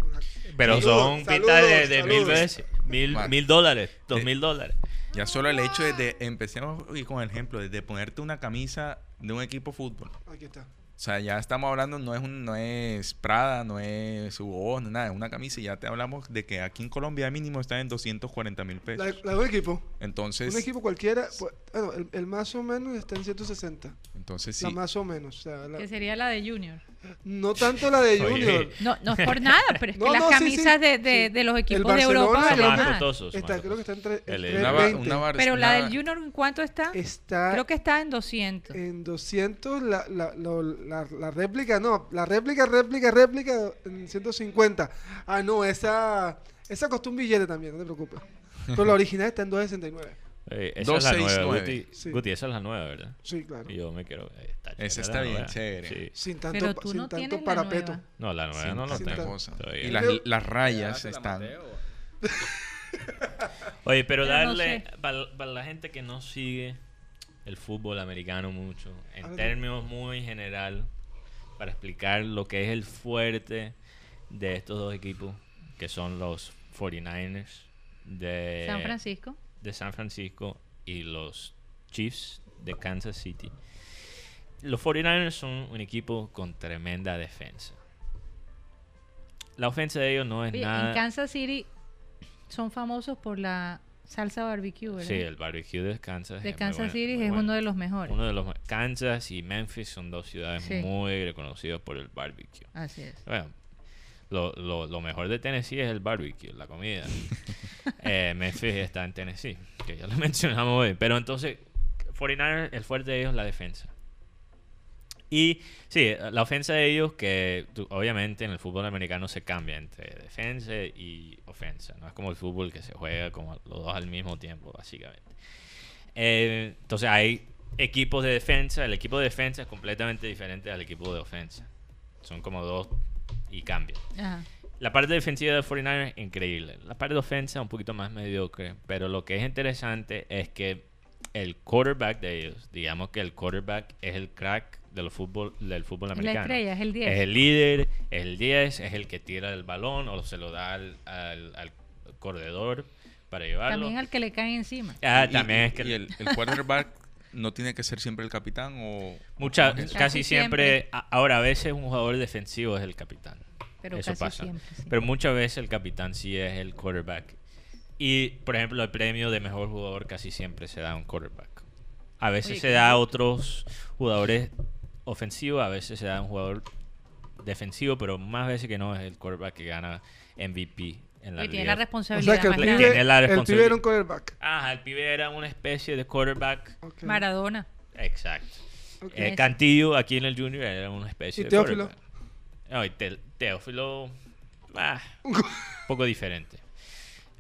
Pero Saludos, son pintas de, de mil veces. Mil, Vale. mil dólares, dos De- mil dólares. Ya solo el hecho de, de- empecemos y con el ejemplo, de ponerte una camisa de un equipo de fútbol. Aquí está. O sea, ya estamos hablando, no es un, no es Prada, no es Hugo no es nada, es una camisa y ya te hablamos de que aquí en Colombia mínimo está en 240 mil pesos. La, la de un equipo. Entonces, Un equipo cualquiera, pues, bueno, el, el más o menos está en 160. entonces sí. La más o menos. O sea, la- Que sería la de Junior. No tanto la de [LAUGHS] Oye. Junior. No, no es por nada, pero es que [LAUGHS] No, las no, sí, camisas sí, de, de, sí. de los equipos de Europa valen Son más más. costosos. Está, más creo que está entre, costosos. El- entre Una, ba- 20. una bar- Pero la una- del Junior, ¿en cuánto está? Está Creo que está en 200. en 200, la, la, la, la réplica, no, la réplica, réplica, réplica en 150. Ah, no, esa, esa costó un billete también, no te preocupes. Pero la [LAUGHS] original está en 269. Eh, esa es la nueva, 269. Guti. Sí. Guti, esa es la nueva, ¿verdad? Sí, claro. Y yo me quiero... eh, Está Esa la está bien chévere. Sí. Sin tanto, Pero tú sin no tanto la parapeto. nueva. No, la nueva sin no lo tengo. Y las, las rayas Llévatela, están. [LAUGHS] Oye, pero, Pero no darle, sé. para, para la gente que no sigue el fútbol americano mucho, en términos muy general, para explicar lo que es el fuerte de estos dos equipos, que son los 49ers de San Francisco. De San Francisco y los Chiefs de Kansas City. Los 49ers son un equipo con tremenda defensa. La ofensa de ellos no es Oye, nada... en Kansas City son famosos por la salsa barbecue, ¿verdad? Sí, el barbecue de Kansas. de Kansas City es bueno. uno de los mejores. Uno de los Kansas y Memphis son dos ciudades Sí. muy reconocidas por el barbecue. Así es. Bueno, lo, lo, lo mejor de Tennessee es el barbecue, la comida. [LAUGHS] Eh, Memphis está en Tennessee, que ya lo [LAUGHS] mencionamos hoy. Pero entonces, 49ers, el fuerte de ellos es la defensa. Y sí, la ofensa de ellos, que tú- obviamente en el fútbol americano se cambia entre defensa y ofensa. No es como el fútbol que se juega como los dos al mismo tiempo, básicamente. Eh, entonces hay equipos de defensa. El equipo de defensa es completamente diferente al equipo de ofensa. Son como dos y cambian. Ajá. La parte defensiva de 49ers, increíble. La parte de ofensa, un poquito más mediocre. Pero lo que es interesante es que el quarterback de ellos, digamos que el quarterback es el crack del fútbol, del fútbol la americano. estrella, es el 10. Es el líder, es el 10, es el que tira el balón o se lo da al, al, al corredor para llevarlo. También al que le cae encima. Ah, Y- también y- es que y el, el quarterback no tiene que ser siempre el capitán o... mucha, o es eso? casi, Casi siempre, ahora a veces un jugador defensivo es el capitán. Pero Eso casi pasa. siempre, sí. Pero muchas veces el capitán sí es el quarterback. Y, por ejemplo, el premio de mejor jugador casi siempre se da a un quarterback. A veces Oye, se da a otros jugadores ofensivos, a veces se da a un jugador defensivo, pero más veces que no es el quarterback que gana MVP en la Que tiene la O responsabilidad sea que el más pibe, tiene la el pibe era un quarterback. Ajá, el pibe era una especie de quarterback. Ok. Maradona. Exacto. Ok. Eh, Cantillo aquí en el Junior era una especie ¿Y de Teófilo? quarterback. No, y Te- Teófilo, ah, [LAUGHS] un poco diferente.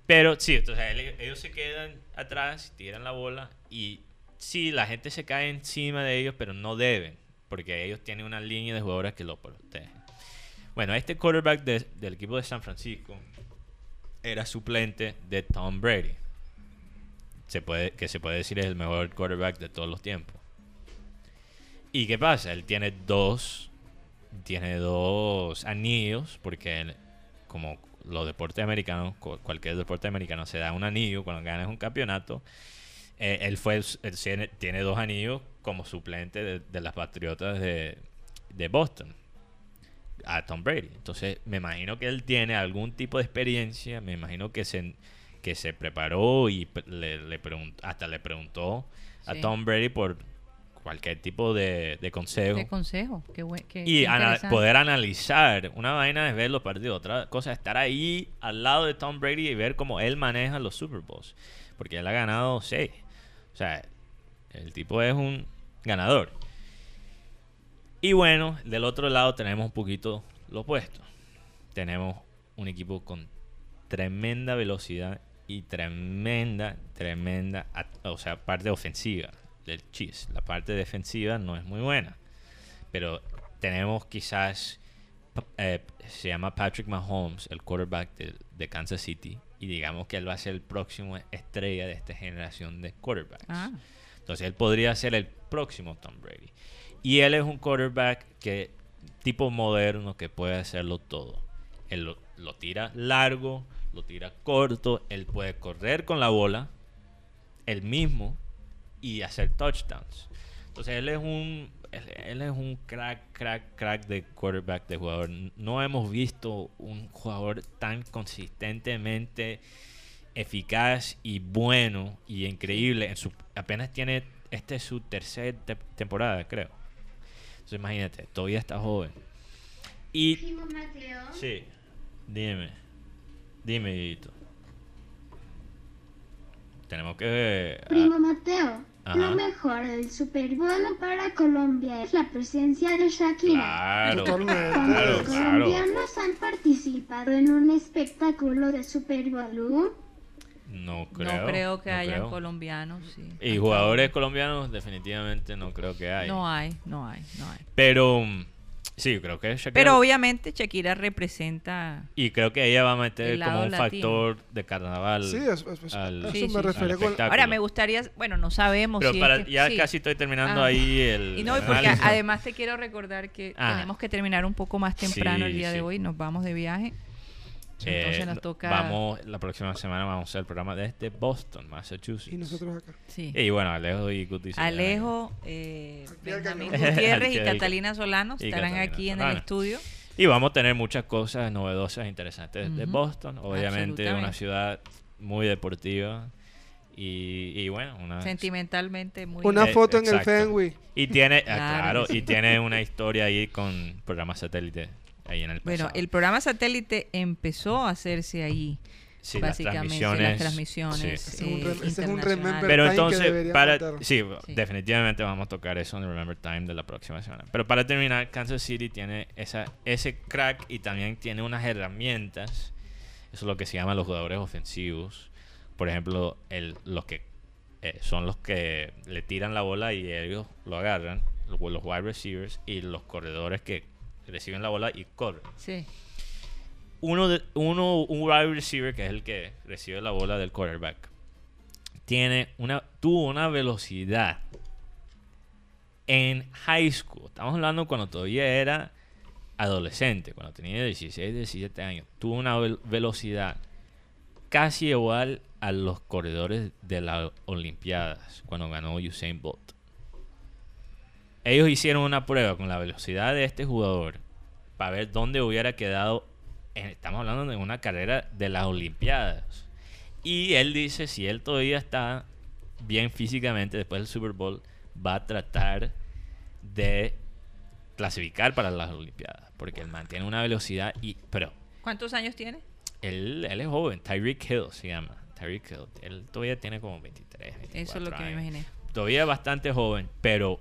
Pero sí, entonces ellos se quedan atrás, tiran la bola y sí, la gente se cae encima de ellos, pero no deben, porque ellos tienen una línea de jugadores que lo protegen. Bueno, este quarterback de- del equipo de San Francisco era suplente de Tom Brady. Que se puede decir es el mejor quarterback de todos los tiempos. ¿Y qué pasa? Él tiene dos, tiene dos anillos, porque él, como los deportes americanos, cu- cualquier deporte americano se da un anillo cuando ganas un campeonato. Eh, él fue, tiene, dos anillos como suplente de, las Patriotas de Boston a Tom Brady. Entonces, me imagino que él tiene algún tipo de experiencia, me imagino que se, que se preparó y le, le pregun- hasta le preguntó a. Tom Brady por cualquier tipo de, de consejo. De consejo. Qué buen- qué- y qué ana- interesante. poder analizar. Una vaina es ver los partidos, otra cosa es estar ahí al lado de Tom Brady y ver cómo él maneja los Super Bowls. Porque él ha ganado seis. O sea, el tipo es un ganador. Y bueno, del otro lado tenemos un poquito lo opuesto. Tenemos un equipo con tremenda velocidad y tremenda, tremenda, o sea, parte ofensiva del Chiefs. La parte defensiva no es muy buena. Pero tenemos quizás, eh, se llama Patrick Mahomes, el quarterback de, de Kansas City. Y digamos que él va a ser el próximo estrella de esta generación de quarterbacks. Ah, Entonces él podría ser el próximo Tom Brady. Y él es un quarterback que tipo moderno que puede hacerlo todo. Él lo, lo tira largo, lo tira corto, él puede correr con la bola, él mismo, y hacer touchdowns. Entonces él es un él, es un crack, crack, crack de quarterback, de jugador. No hemos visto un jugador tan consistentemente eficaz y bueno y increíble. En su, apenas tiene, este es su tercera te- temporada, creo. Entonces imagínate, todavía está joven. Y Primo Mateo. Sí, dime. Dime, Guito. Tenemos que. ah, Primo Mateo. Ajá. Lo mejor del Super Bowl para Colombia es la presencia de Shakira. claro, Totalmente. claro, Los claro. colombianos han participado en un espectáculo de Super Bowl. No creo. no creo que no hayan creo. colombianos. Sí. Y jugadores colombianos, definitivamente no creo que haya. No hay, no hay, no hay. Pero. mm, Sí, creo que Shakira. Pero obviamente Shakira representa Y creo que ella va a meter El como un latino. factor de carnaval. Sí, eso, eso- al- eso Sí, me sí, refería al con... espectáculo. Ahora me gustaría, bueno, no sabemos Pero si es para, que- ya sí. casi estoy terminando Ah. ahí el. Y no, porque análisis. además te quiero recordar que Ah. tenemos que terminar un poco más temprano el Sí, día de hoy, nos vamos de viaje. Eh, Entonces nos toca Vamos, la próxima semana vamos a hacer el programa desde Boston, Massachusetts. Y nosotros acá. sí. Y bueno, Alejo y Guti. Alejo, eh, Benjamín. Gutiérrez y al- Catalina Solano y estarán Catalina aquí en el estudio. Y vamos a tener muchas cosas novedosas, interesantes de Ujú. Boston. Obviamente, una ciudad muy deportiva. Y, y bueno, una. Sentimentalmente muy Una foto en el. Fenway. Y tiene, ah, Claro claro, que sí. y tiene [LAUGHS] una historia ahí con programas satélite ahí en el Bueno, el programa satélite empezó a hacerse ahí, Sí, las básicamente, transmisiones. las transmisiones sí. Es un eh, es un remember Pero time entonces, para, sí, Sí. definitivamente vamos a tocar eso en el Remember Time de la próxima semana. Pero para terminar, Kansas City tiene esa, ese crack y también tiene unas herramientas. Eso es lo que se llama los jugadores ofensivos. Por ejemplo, el, los que eh, son los que le tiran la bola y ellos lo agarran, los, los wide receivers y los corredores que reciben la bola y corren. Sí. Uno, de, uno un wide receiver que es el que recibe la bola del quarterback tiene una tuvo una velocidad en high school. Estamos hablando cuando todavía era adolescente, cuando tenía 16, 17 años. Tuvo una vel- velocidad casi igual a los corredores de las Olimpiadas cuando ganó Usain Bolt. Ellos hicieron una prueba con la velocidad de este jugador para ver dónde hubiera quedado. en- estamos hablando de una carrera de las Olimpiadas. Y él dice, si él todavía está bien físicamente después del Super Bowl, va a tratar de clasificar para las Olimpiadas. Porque él mantiene una velocidad y... Pero ¿Cuántos años tiene? él, él es joven, Tyreek Hill se llama. Tyreek Hill. Él todavía tiene como 23, 24 Eso es lo que me imaginé. Todavía bastante joven, pero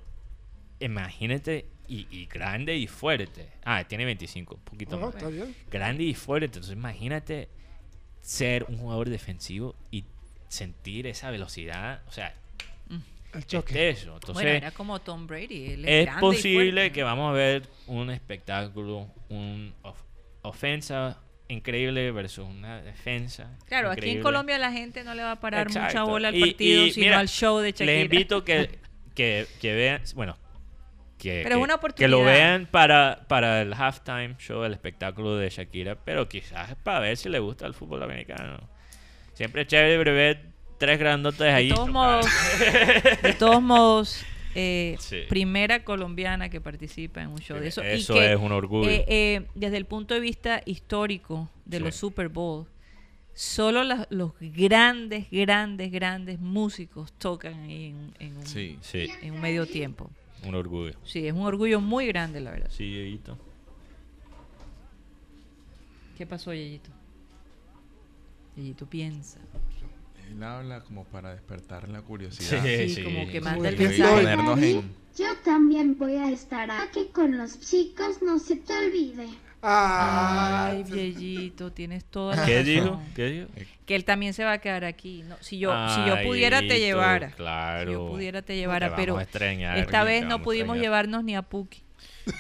imagínate y, y grande y fuerte. Ah, tiene 25, un poquito No, más. está bien. Grande y fuerte. Entonces imagínate ser un jugador defensivo y sentir esa velocidad. O sea, El es choque. eso. Entonces, bueno, era como Tom Brady. él es es posible que vamos a ver un espectáculo, un of- ofensa increíble versus una defensa. Claro, aquí en. Colombia la gente no le va a parar mucha bola al Y- partido, y sino mira, al show de Shakira. Les invito que, que, que vean, bueno, que, Pero es que- una que lo vean para, para el halftime show, el espectáculo de Shakira, pero quizás es para ver si le gusta el fútbol americano. Siempre es chévere ver tres grandotes ahí. De todos modos, [LAUGHS] de todos modos, eh, Sí. primera colombiana que participa en un show de eso. y Eso que, es un orgullo. eh, eh, desde el punto de vista histórico de Sí. los Super Bowl, solo los grandes, grandes, grandes músicos tocan ahí en, en un, Sí. Sí, en un medio tiempo. Un orgullo. Sí, es un orgullo muy grande, la verdad. Sí, Dieguito. ¿Qué pasó, Yeyito? Yeyito piensa. Él habla como para despertar la curiosidad. Sí, Sí, sí. como que manda el mensaje. Yo también voy a estar aquí con los chicos, no se te olvide. Ay, Yeyito, tienes toda la ¿Qué razón. dijo? ¿Qué dijo? Que él también se va a quedar aquí. No, si yo, si yo pudiera te llevara. Claro. Si yo pudiera te Te llevara, vamos pero a extrañar, esta te vez no a pudimos extrañar. llevarnos ni a Puki.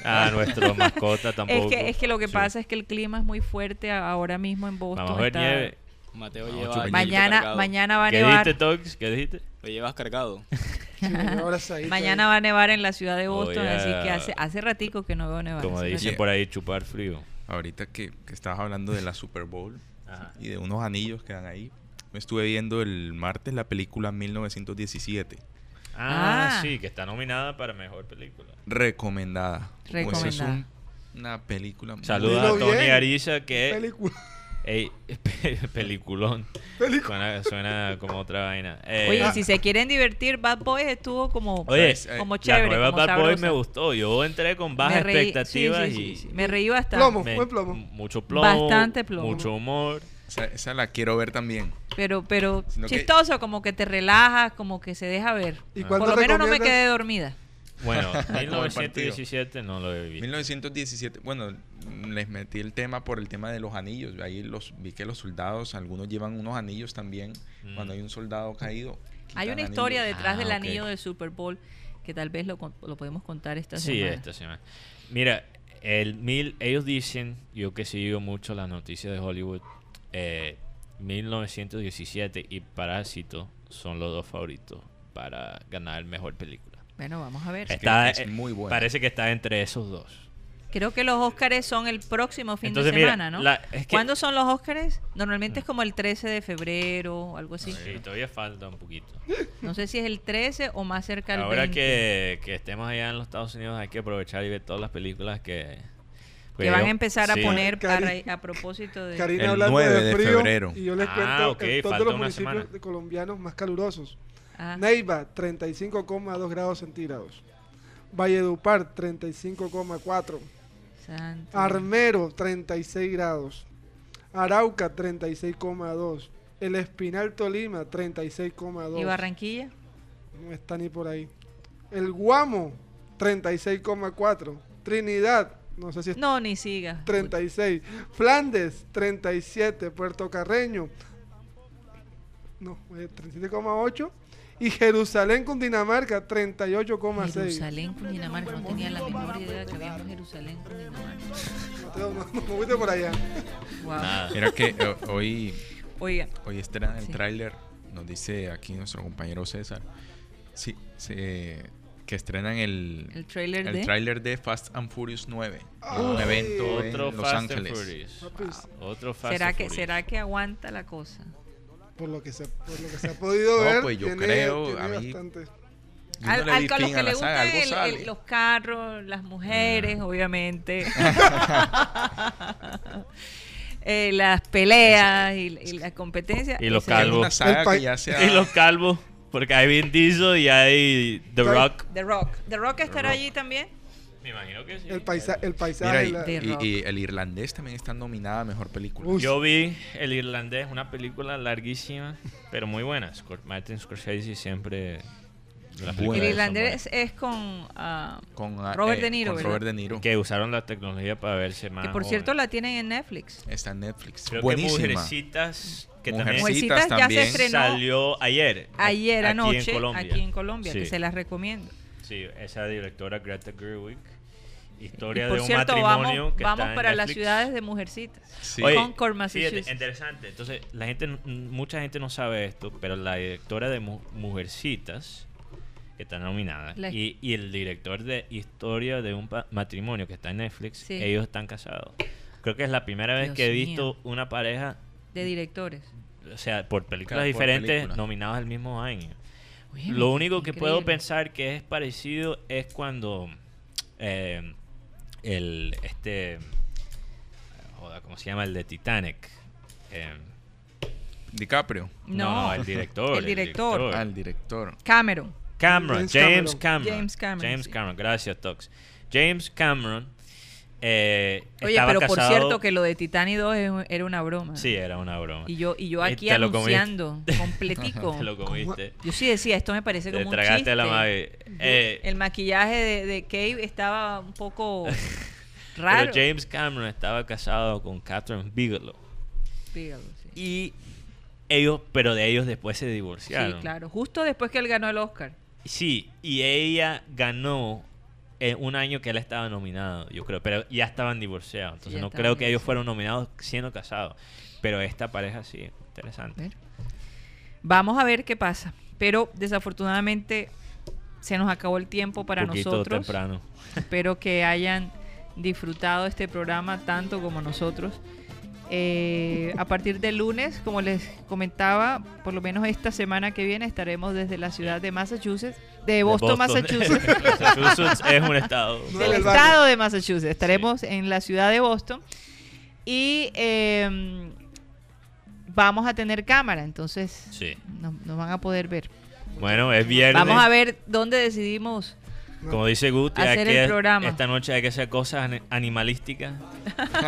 Ah, nuestro mascota tampoco. [LAUGHS] Es que, es que lo que Sí. pasa es que el clima es muy fuerte a- ahora mismo en Boston. Vamos a ver está- nieve. Mateo lleva Mañana, mañana va a ¿Qué nevar. dijiste, Tox? ¿Qué dijiste? Lo llevas cargado. [LAUGHS] sí. Mañana va a nevar en la ciudad de Boston, a- así que hace, hace ratico que no veo nevar. Como dicen por ahí, chupar frío. ahorita que, que estabas hablando de la Super Bowl [LAUGHS] Ajá. y de unos anillos que dan ahí, me estuve viendo el martes la película 1917. Ah, Ah. sí, que está nominada para mejor película. Recomendada. Pues es Recomendada. un- una película muy- Saludos a Tony bien. Ariza que Película. Ey, pe- [LAUGHS] peliculón. Suena, suena como otra vaina. Eh, Oye, ah, si se quieren divertir, Bad Boys estuvo como, oye, como eh, chévere, la nueva como Bad Boy sabrosa. me gustó. Yo entré con bajas reí- expectativas sí, sí, y sí, sí. Me reí bastante. Plomo. me- buen plomo. mucho plomo, Bastante plomo. mucho humor. Esa, esa la quiero ver también. Pero, pero Sino que- chistoso, como que te relajas, como que se deja ver. ¿Y Por lo menos no me quedé dormida. Bueno, [LAUGHS] partido. 1917 no lo he visto. 1917, bueno, les metí el tema por el tema de los anillos. Ahí los vi que los soldados, algunos llevan unos anillos también. Mm. Cuando hay un soldado caído. Hay una historia anillos. detrás Ah, del anillo del Super Bowl que tal vez lo, con- lo podemos contar esta Sí, semana. esta semana. Mira, el mil, ellos dicen, yo que sigo mucho las noticias de Hollywood, eh, 1917 y Parásito son los dos favoritos para ganar mejor película. Bueno, vamos a ver. Está, es eh, muy buena. Parece que está entre esos dos. Creo que los Óscares son el próximo fin Entonces, de mira, semana, ¿no? la- es que- ¿Cuándo son los Óscares? Normalmente es como el 13 de febrero o algo así. Sí, todavía falta un poquito. No sé si es el 13 o más cerca del Ahora 20. que, que estemos allá en los Estados Unidos hay que aprovechar y ver todas las películas que... que van a empezar Sí. a poner a, Cari- ra- a propósito de... Karina El hablando 9 de de frío febrero. y yo les Ah, cuento ok, el top falta de los municipios colombianos más calurosos. Ah, Neiva, 35,2 grados centígrados. Valledupar, 35,4. santo. Armero, 36 grados. Arauca, 36,2. El Espinal Tolima, 36,2. ¿Y Barranquilla? No está ni por ahí. El Guamo, 36,4. Trinidad, no sé si es No, ni siga. 36. Flandes, 37. Puerto Carreño, no, eh, 37,8. Y Jerusalén, Cundinamarca, 38,6. Jerusalén, Cundinamarca. No tenía la menor idea que había un Jerusalén, Cundinamarca. No, te- no, no, no fuiste por allá. Wow. Nada. Mira que eh, hoy, Oiga, hoy estrenan el Sí. tráiler, nos dice aquí nuestro compañero César, sí, se- que estrenan el, el trailer el de... tráiler de Fast and Furious 9, un Ay. evento Otro en Los Fast and Ángeles. Otro Fast ¿Será and que, Furious. ¿Será que aguanta la cosa? Por lo que se, por lo que se ha podido [LAUGHS] No, ver, pues yo tiene, creo, tiene a mí- bastante. Yo no Al- le al- vi a los que a le gustan los carros, las mujeres, obviamente. [LAUGHS] [LAUGHS] Eh, las peleas y, y la competencia. Y los calvos. Y los calvos, porque hay Vin Diesel y hay The. Rock. The Rock. ¿The Rock estará Rock. allí también? Me imagino que sí. El, paisa, el Mira, paisaje. y, la- The y- Rock. y el irlandés también está nominada a mejor película. Uy. Yo vi El Irlandés, una película larguísima, pero muy buena. Scor- Martin Scorsese siempre... El irlandés es con ah, con ah, Robert eh, De Niro, con ¿verdad? Robert De Niro. Que usaron la tecnología para verse más que por joven. cierto la tienen en Netflix. Está en Netflix. Creo Buenísima. que Mujercitas, que también Mujercitas ya se también. estrenó salió ayer. ayer aquí anoche en Colombia. aquí en Colombia, que se las recomiendo. Sí, esa directora Greta Gerwig. Y Historia por de un cierto, matrimonio vamos, que vamos está en para las ciudades de Mujercitas. Sí. Oye, Concord, fíjate, Massachusetts. interesante. Entonces, la gente, mucha gente no sabe esto, pero la directora de Mu- Mujercitas, que está nominada, La- y, y el director de Historia de un matrimonio, que está en Netflix, Sí. ellos están casados. Creo que es la primera vez Dios que he mío. visto una pareja, De directores. o sea, por películas Claro, por diferentes, película. nominadas al mismo año. Lo único que puedo increíble. pensar que es parecido es cuando eh, el este joda, ¿cómo se llama? El de Titanic. Eh, DiCaprio. no, No, el director. [LAUGHS] el director. Al director. Cameron. Cameron, James James Cameron. Cameron. James Cameron, James sí. Cameron, gracias, Tox. James Cameron. Eh, Oye, pero por casado- cierto que lo de Titanic 2 es- era una broma. Sí, era una broma. Y yo, y yo Y aquí comiste. anunciando, [LAUGHS] completico. Te lo comiste. Yo sí decía, esto me parece Te como un tragaste chiste. la. Eh, El maquillaje de, de Cave estaba un poco [LAUGHS] raro. pero James Cameron estaba casado con Catherine Bigelow. Dígalo, sí. Y ellos, pero de ellos después se divorciaron. Sí, claro. Justo después que él ganó el Oscar. Sí, y ella ganó un año que él estaba nominado, yo creo, pero ya estaban divorciados. Entonces ya no creo que ellos fueron nominados siendo casados. Pero esta pareja sí, interesante. Bueno. Vamos a ver qué pasa. Pero desafortunadamente se nos acabó el tiempo para Un nosotros. temprano. Espero que hayan disfrutado este programa tanto como nosotros. Eh, a partir del lunes, como les comentaba, por lo menos esta semana que viene estaremos desde la ciudad de Massachusetts, de Boston, Massachusetts. [LAUGHS] Massachusetts es un estado. [LAUGHS] del estado de Massachusetts. Estaremos en la ciudad de Boston y eh, vamos a tener cámara, entonces Sí. nos, nos van a poder ver. Bueno, es viernes. Vamos a ver dónde decidimos. Como dice Guti, hay que- esta noche hay que hacer cosas ani- animalísticas.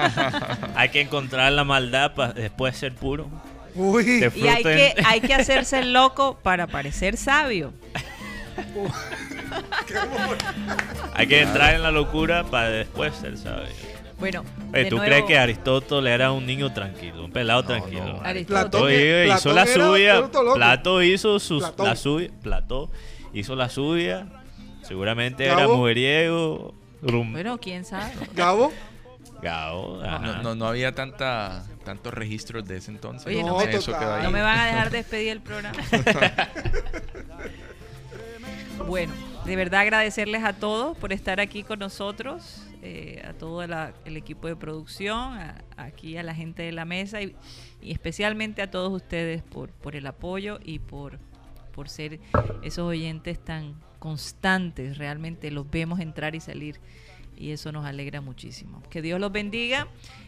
[LAUGHS] hay que encontrar la maldad para después ser puro. Uy, Y hay que, hay que hacerse el loco para parecer sabio. [LAUGHS] Hay que entrar en la locura para después ser sabio. Bueno, Oye, ¿tú nuevo, crees que Aristóteles era un niño tranquilo, un pelado No, tranquilo? no. Aristóteles- Platón, hizo Platón la suya. Plato hizo sus, Platón. la suya. Platón hizo la suya. Seguramente era mujeriego. rum- Bueno, quién sabe. Gabo, Gabo, ajá. No, no, no había tanta, tantos registros de ese entonces. Oye, no me- Eso quedó ahí. No me van a dejar despedir el programa. [LAUGHS] bueno, de verdad agradecerles a todos por estar aquí con nosotros, eh, a todo la- el equipo de producción, a- aquí a la gente de la mesa y, y especialmente a todos ustedes por, por el apoyo y por, por ser esos oyentes tan constantes. Realmente los vemos entrar y salir y eso nos alegra muchísimo. Que Dios los bendiga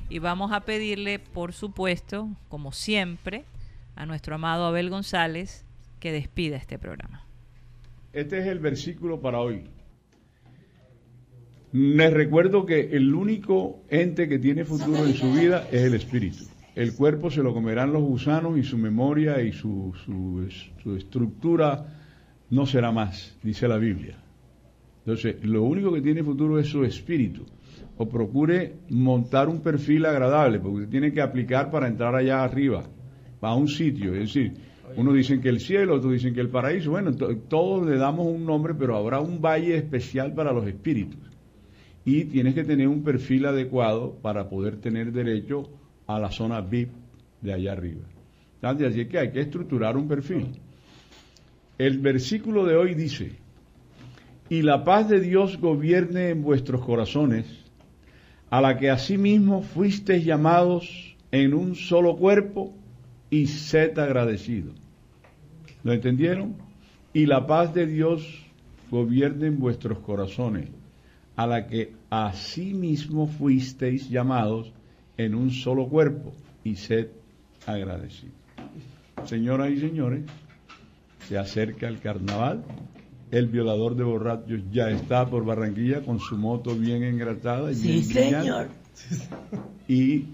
y vamos a pedirle, por supuesto, como siempre, a nuestro amado Abel González que despida este programa. Este es el versículo para hoy. Les recuerdo que el único ente que tiene futuro en su vida es el espíritu. El cuerpo se lo comerán los gusanos y su memoria y su, su- su estructura no será más, dice la Biblia. Entonces, lo único que tiene futuro es su espíritu. O procure montar un perfil agradable, porque usted tiene que aplicar para entrar allá arriba, a un sitio. Es decir, unos dicen que el cielo, otros dicen que el paraíso. Bueno, to- todos le damos un nombre, pero habrá un valle especial para los espíritus. Y tienes que tener un perfil adecuado para poder tener derecho a la zona VIP de allá arriba. ¿Entiendes? Así que hay que estructurar un perfil. El versículo de hoy dice, y la paz de Dios gobierne en vuestros corazones, a la que asimismo fuisteis llamados en un solo cuerpo, y sed agradecidos. ¿Lo entendieron? Y la paz de Dios gobierne en vuestros corazones, a la que asimismo fuisteis llamados en un solo cuerpo, y sed agradecidos. Señoras y señores, se acerca el carnaval. El violador de borrachos ya está por Barranquilla con su moto bien engratada y bien brillante. Y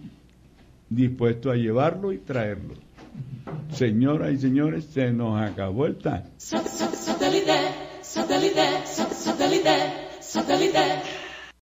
dispuesto a llevarlo y traerlo. Señoras y señores, se nos acabó el time.